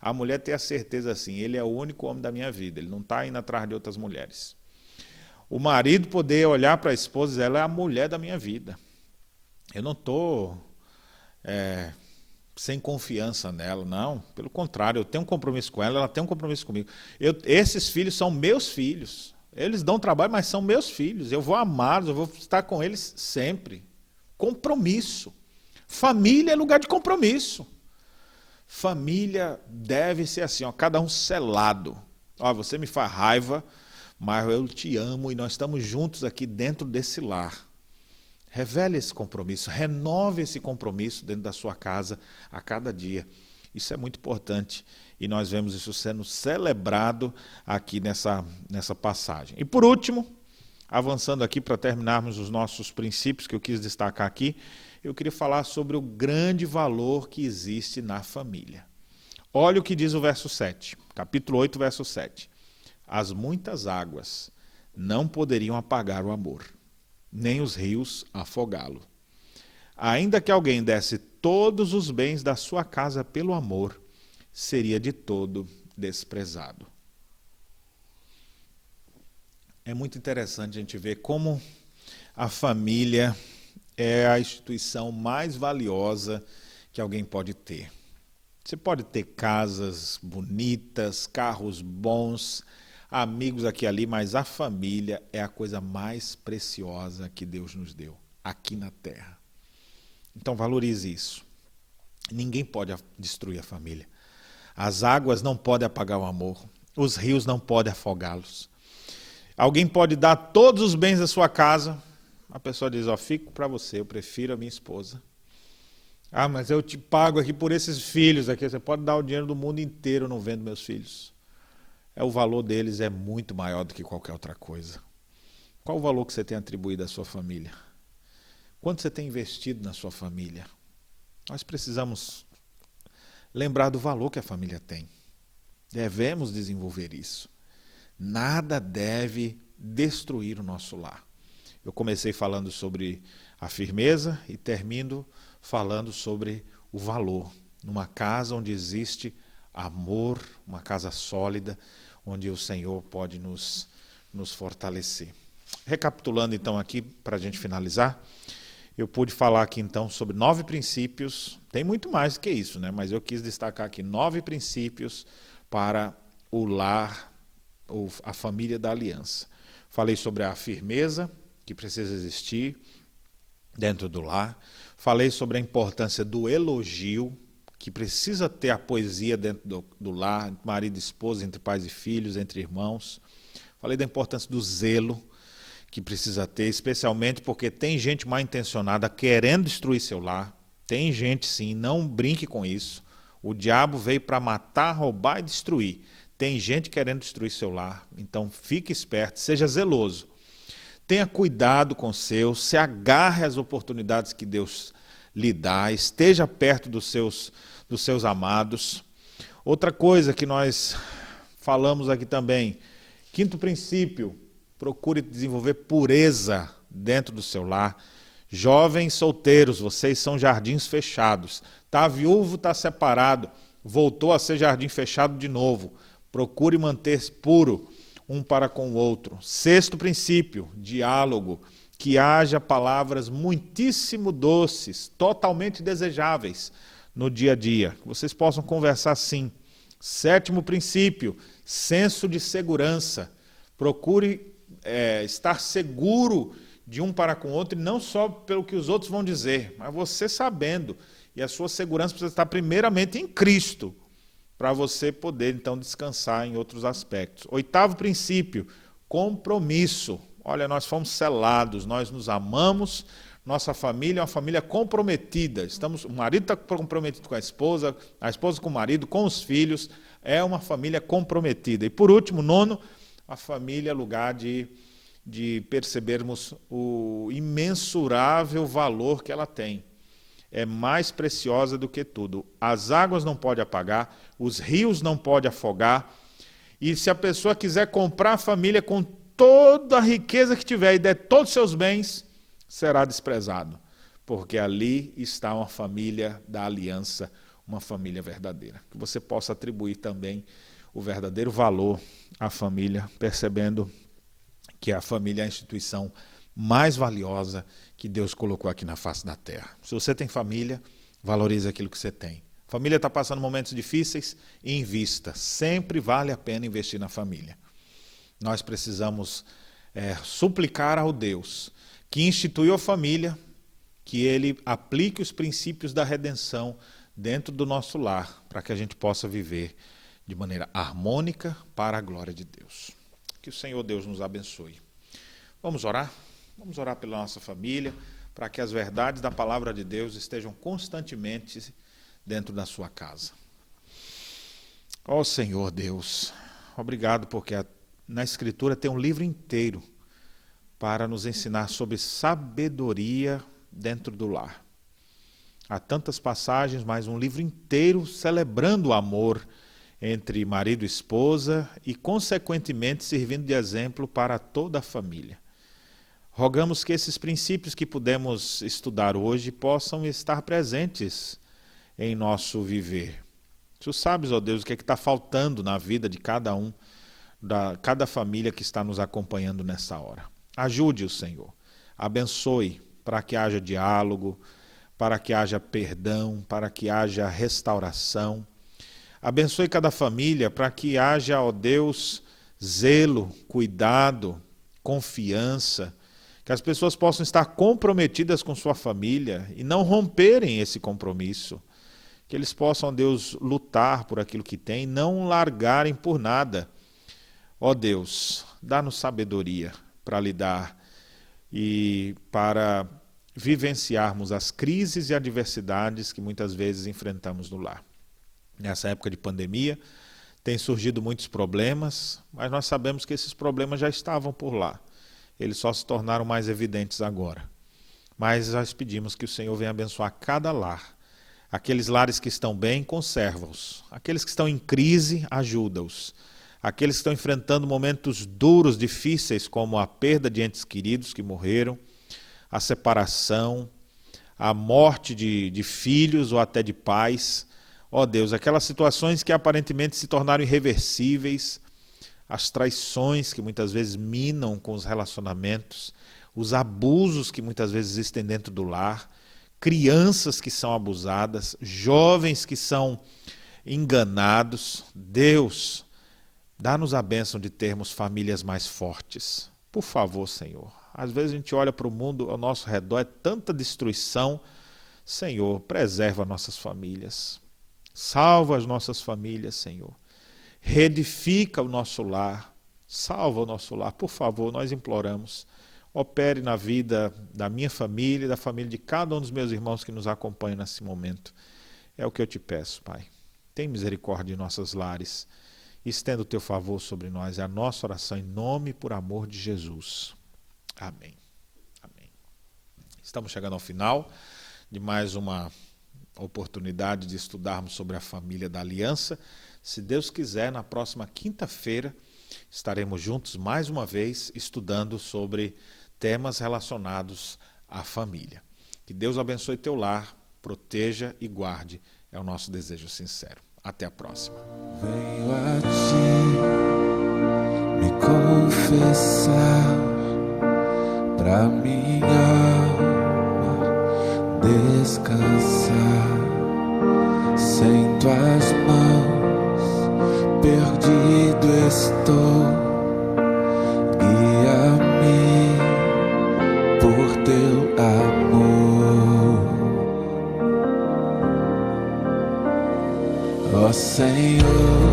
A mulher tem a certeza assim, ele é o único homem da minha vida, ele não está indo atrás de outras mulheres. O marido poder olhar para a esposa e dizer, ela é a mulher da minha vida. Eu não estou é, sem confiança nela, não. Pelo contrário, eu tenho um compromisso com ela, ela tem um compromisso comigo. Eu, esses filhos são meus filhos. Eles dão trabalho, mas são meus filhos. Eu vou amá-los, eu vou estar com eles sempre. Compromisso. Família é lugar de compromisso. Família deve ser assim, ó, cada um selado. Ó, você me faz raiva, mas eu te amo e nós estamos juntos aqui dentro desse lar. Revele esse compromisso, renove esse compromisso dentro da sua casa a cada dia. Isso é muito importante e nós vemos isso sendo celebrado aqui nessa, nessa passagem. E por último, avançando aqui para terminarmos os nossos princípios que eu quis destacar aqui, eu queria falar sobre o grande valor que existe na família. Olha o que diz o verso 7, capítulo 8, verso 7. As muitas águas não poderiam apagar o amor nem os rios afogá-lo. Ainda que alguém desse todos os bens da sua casa pelo amor, seria de todo desprezado. É muito interessante a gente ver como a família é a instituição mais valiosa que alguém pode ter. Você pode ter casas bonitas, carros bons, amigos aqui e ali, mas a família é a coisa mais preciosa que Deus nos deu aqui na terra. Então valorize isso. Ninguém pode destruir a família. As águas não podem apagar o amor. Os rios não podem afogá-los. Alguém pode dar todos os bens da sua casa. A pessoa diz: Ó, oh, fico para você, eu prefiro a minha esposa. Ah, mas eu te pago aqui por esses filhos aqui. Você pode dar o dinheiro do mundo inteiro, não vendo meus filhos é o valor deles é muito maior do que qualquer outra coisa. Qual o valor que você tem atribuído à sua família? Quanto você tem investido na sua família? Nós precisamos lembrar do valor que a família tem. Devemos desenvolver isso. Nada deve destruir o nosso lar. Eu comecei falando sobre a firmeza e termino falando sobre o valor. Numa casa onde existe amor, uma casa sólida, onde o Senhor pode nos, nos fortalecer. Recapitulando então aqui, para a gente finalizar, eu pude falar aqui então sobre nove princípios, tem muito mais que isso, né? mas eu quis destacar aqui nove princípios para o lar, ou a família da aliança. Falei sobre a firmeza que precisa existir dentro do lar, falei sobre a importância do elogio, que precisa ter a poesia dentro do, do lar, entre marido e esposa, entre pais e filhos, entre irmãos. Falei da importância do zelo que precisa ter, especialmente porque tem gente mal intencionada querendo destruir seu lar. Tem gente sim, não brinque com isso. O diabo veio para matar, roubar e destruir. Tem gente querendo destruir seu lar. Então fique esperto, seja zeloso. Tenha cuidado com o seu, se agarre às oportunidades que Deus lhe dá, esteja perto dos seus, dos seus amados. Outra coisa que nós falamos aqui também, quinto princípio, procure desenvolver pureza dentro do seu lar. Jovens solteiros, vocês são jardins fechados. Está viúvo, está separado, voltou a ser jardim fechado de novo. Procure manter-se puro um para com o outro. Sexto princípio, diálogo que haja palavras muitíssimo doces, totalmente desejáveis no dia a dia, que vocês possam conversar assim. Sétimo princípio, senso de segurança. Procure é, estar seguro de um para com o outro, e não só pelo que os outros vão dizer, mas você sabendo. E a sua segurança precisa estar primeiramente em Cristo, para você poder então descansar em outros aspectos. Oitavo princípio, compromisso. Olha, nós fomos selados, nós nos amamos, Nossa família é uma família comprometida. Estamos, o marido está comprometido com a esposa, a esposa com o marido, com os filhos. É uma família comprometida. E por último, nono, a família é lugar de, de percebermos o imensurável valor que ela tem. É mais preciosa do que tudo. As águas não podem apagar, os rios não podem afogar. E se a pessoa quiser comprar a família com toda a riqueza que tiver e der todos os seus bens, será desprezado, porque ali está uma família da aliança, uma família verdadeira. Que você possa atribuir também o verdadeiro valor à família, percebendo que a família é a instituição mais valiosa que Deus colocou aqui na face da terra. Se você tem família, valorize aquilo que você tem. família está passando momentos difíceis, invista. Sempre vale a pena investir na família. Nós precisamos é, suplicar ao Deus que instituiu a família, que ele aplique os princípios da redenção dentro do nosso lar, para que a gente possa viver de maneira harmônica para a glória de Deus. Que o Senhor Deus nos abençoe. Vamos orar? Vamos orar pela nossa família, para que as verdades da palavra de Deus estejam constantemente dentro da sua casa. Ó oh, Senhor Deus, obrigado porque a, na Escritura tem um livro inteiro para nos ensinar sobre sabedoria dentro do lar. Há tantas passagens, mas um livro inteiro celebrando o amor entre marido e esposa e, consequentemente, servindo de exemplo para toda a família. Rogamos que esses princípios que pudemos estudar hoje possam estar presentes em nosso viver. Tu sabes, ó Deus, o que é está faltando na vida de cada um, da cada família que está nos acompanhando nessa hora. Ajude o Senhor. Abençoe para que haja diálogo, para que haja perdão, para que haja restauração. Abençoe cada família para que haja, ó Deus, zelo, cuidado, confiança, que as pessoas possam estar comprometidas com sua família e não romperem esse compromisso. Que eles possam, Deus, lutar por aquilo que têm, não largarem por nada. Ó Deus, dá-nos sabedoria para lidar e para vivenciarmos as crises e adversidades que muitas vezes enfrentamos no lar. Nessa época de pandemia, tem surgido muitos problemas, mas nós sabemos que esses problemas já estavam por lá. Eles só se tornaram mais evidentes agora. Mas nós pedimos que o Senhor venha abençoar cada lar. Aqueles lares que estão bem, conserva-os. Aqueles que estão em crise, ajuda-os aqueles que estão enfrentando momentos duros, difíceis, como a perda de entes queridos que morreram, a separação, a morte de, de filhos ou até de pais. Ó oh Deus, aquelas situações que aparentemente se tornaram irreversíveis, as traições que muitas vezes minam com os relacionamentos, os abusos que muitas vezes existem dentro do lar, crianças que são abusadas, jovens que são enganados. Deus, Dá-nos a bênção de termos famílias mais fortes. Por favor, Senhor. Às vezes a gente olha para o mundo ao nosso redor, é tanta destruição. Senhor, preserva nossas famílias. Salva as nossas famílias, Senhor. Reedifica o nosso lar. Salva o nosso lar. Por favor, nós imploramos. Opere na vida da minha família e da família de cada um dos meus irmãos que nos acompanham nesse momento. É o que eu te peço, Pai. Tem misericórdia de nossos lares. Estenda o teu favor sobre nós. É a nossa oração em nome e por amor de Jesus. Amém. Amém. Estamos chegando ao final de mais uma oportunidade de estudarmos sobre a família da aliança. Se Deus quiser, na próxima quinta-feira estaremos juntos mais uma vez estudando sobre temas relacionados à família. Que Deus abençoe teu lar, proteja e guarde. É o nosso desejo sincero. Até a próxima. Venho a ti me confessar para minha alma descansar. Sem tuas mãos, perdido estou. Guia-me por teu amor. Ó Senhor,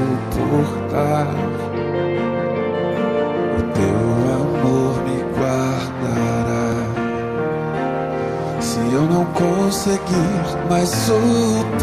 suportar. O teu amor me guardará. Se eu não conseguir mais suportar.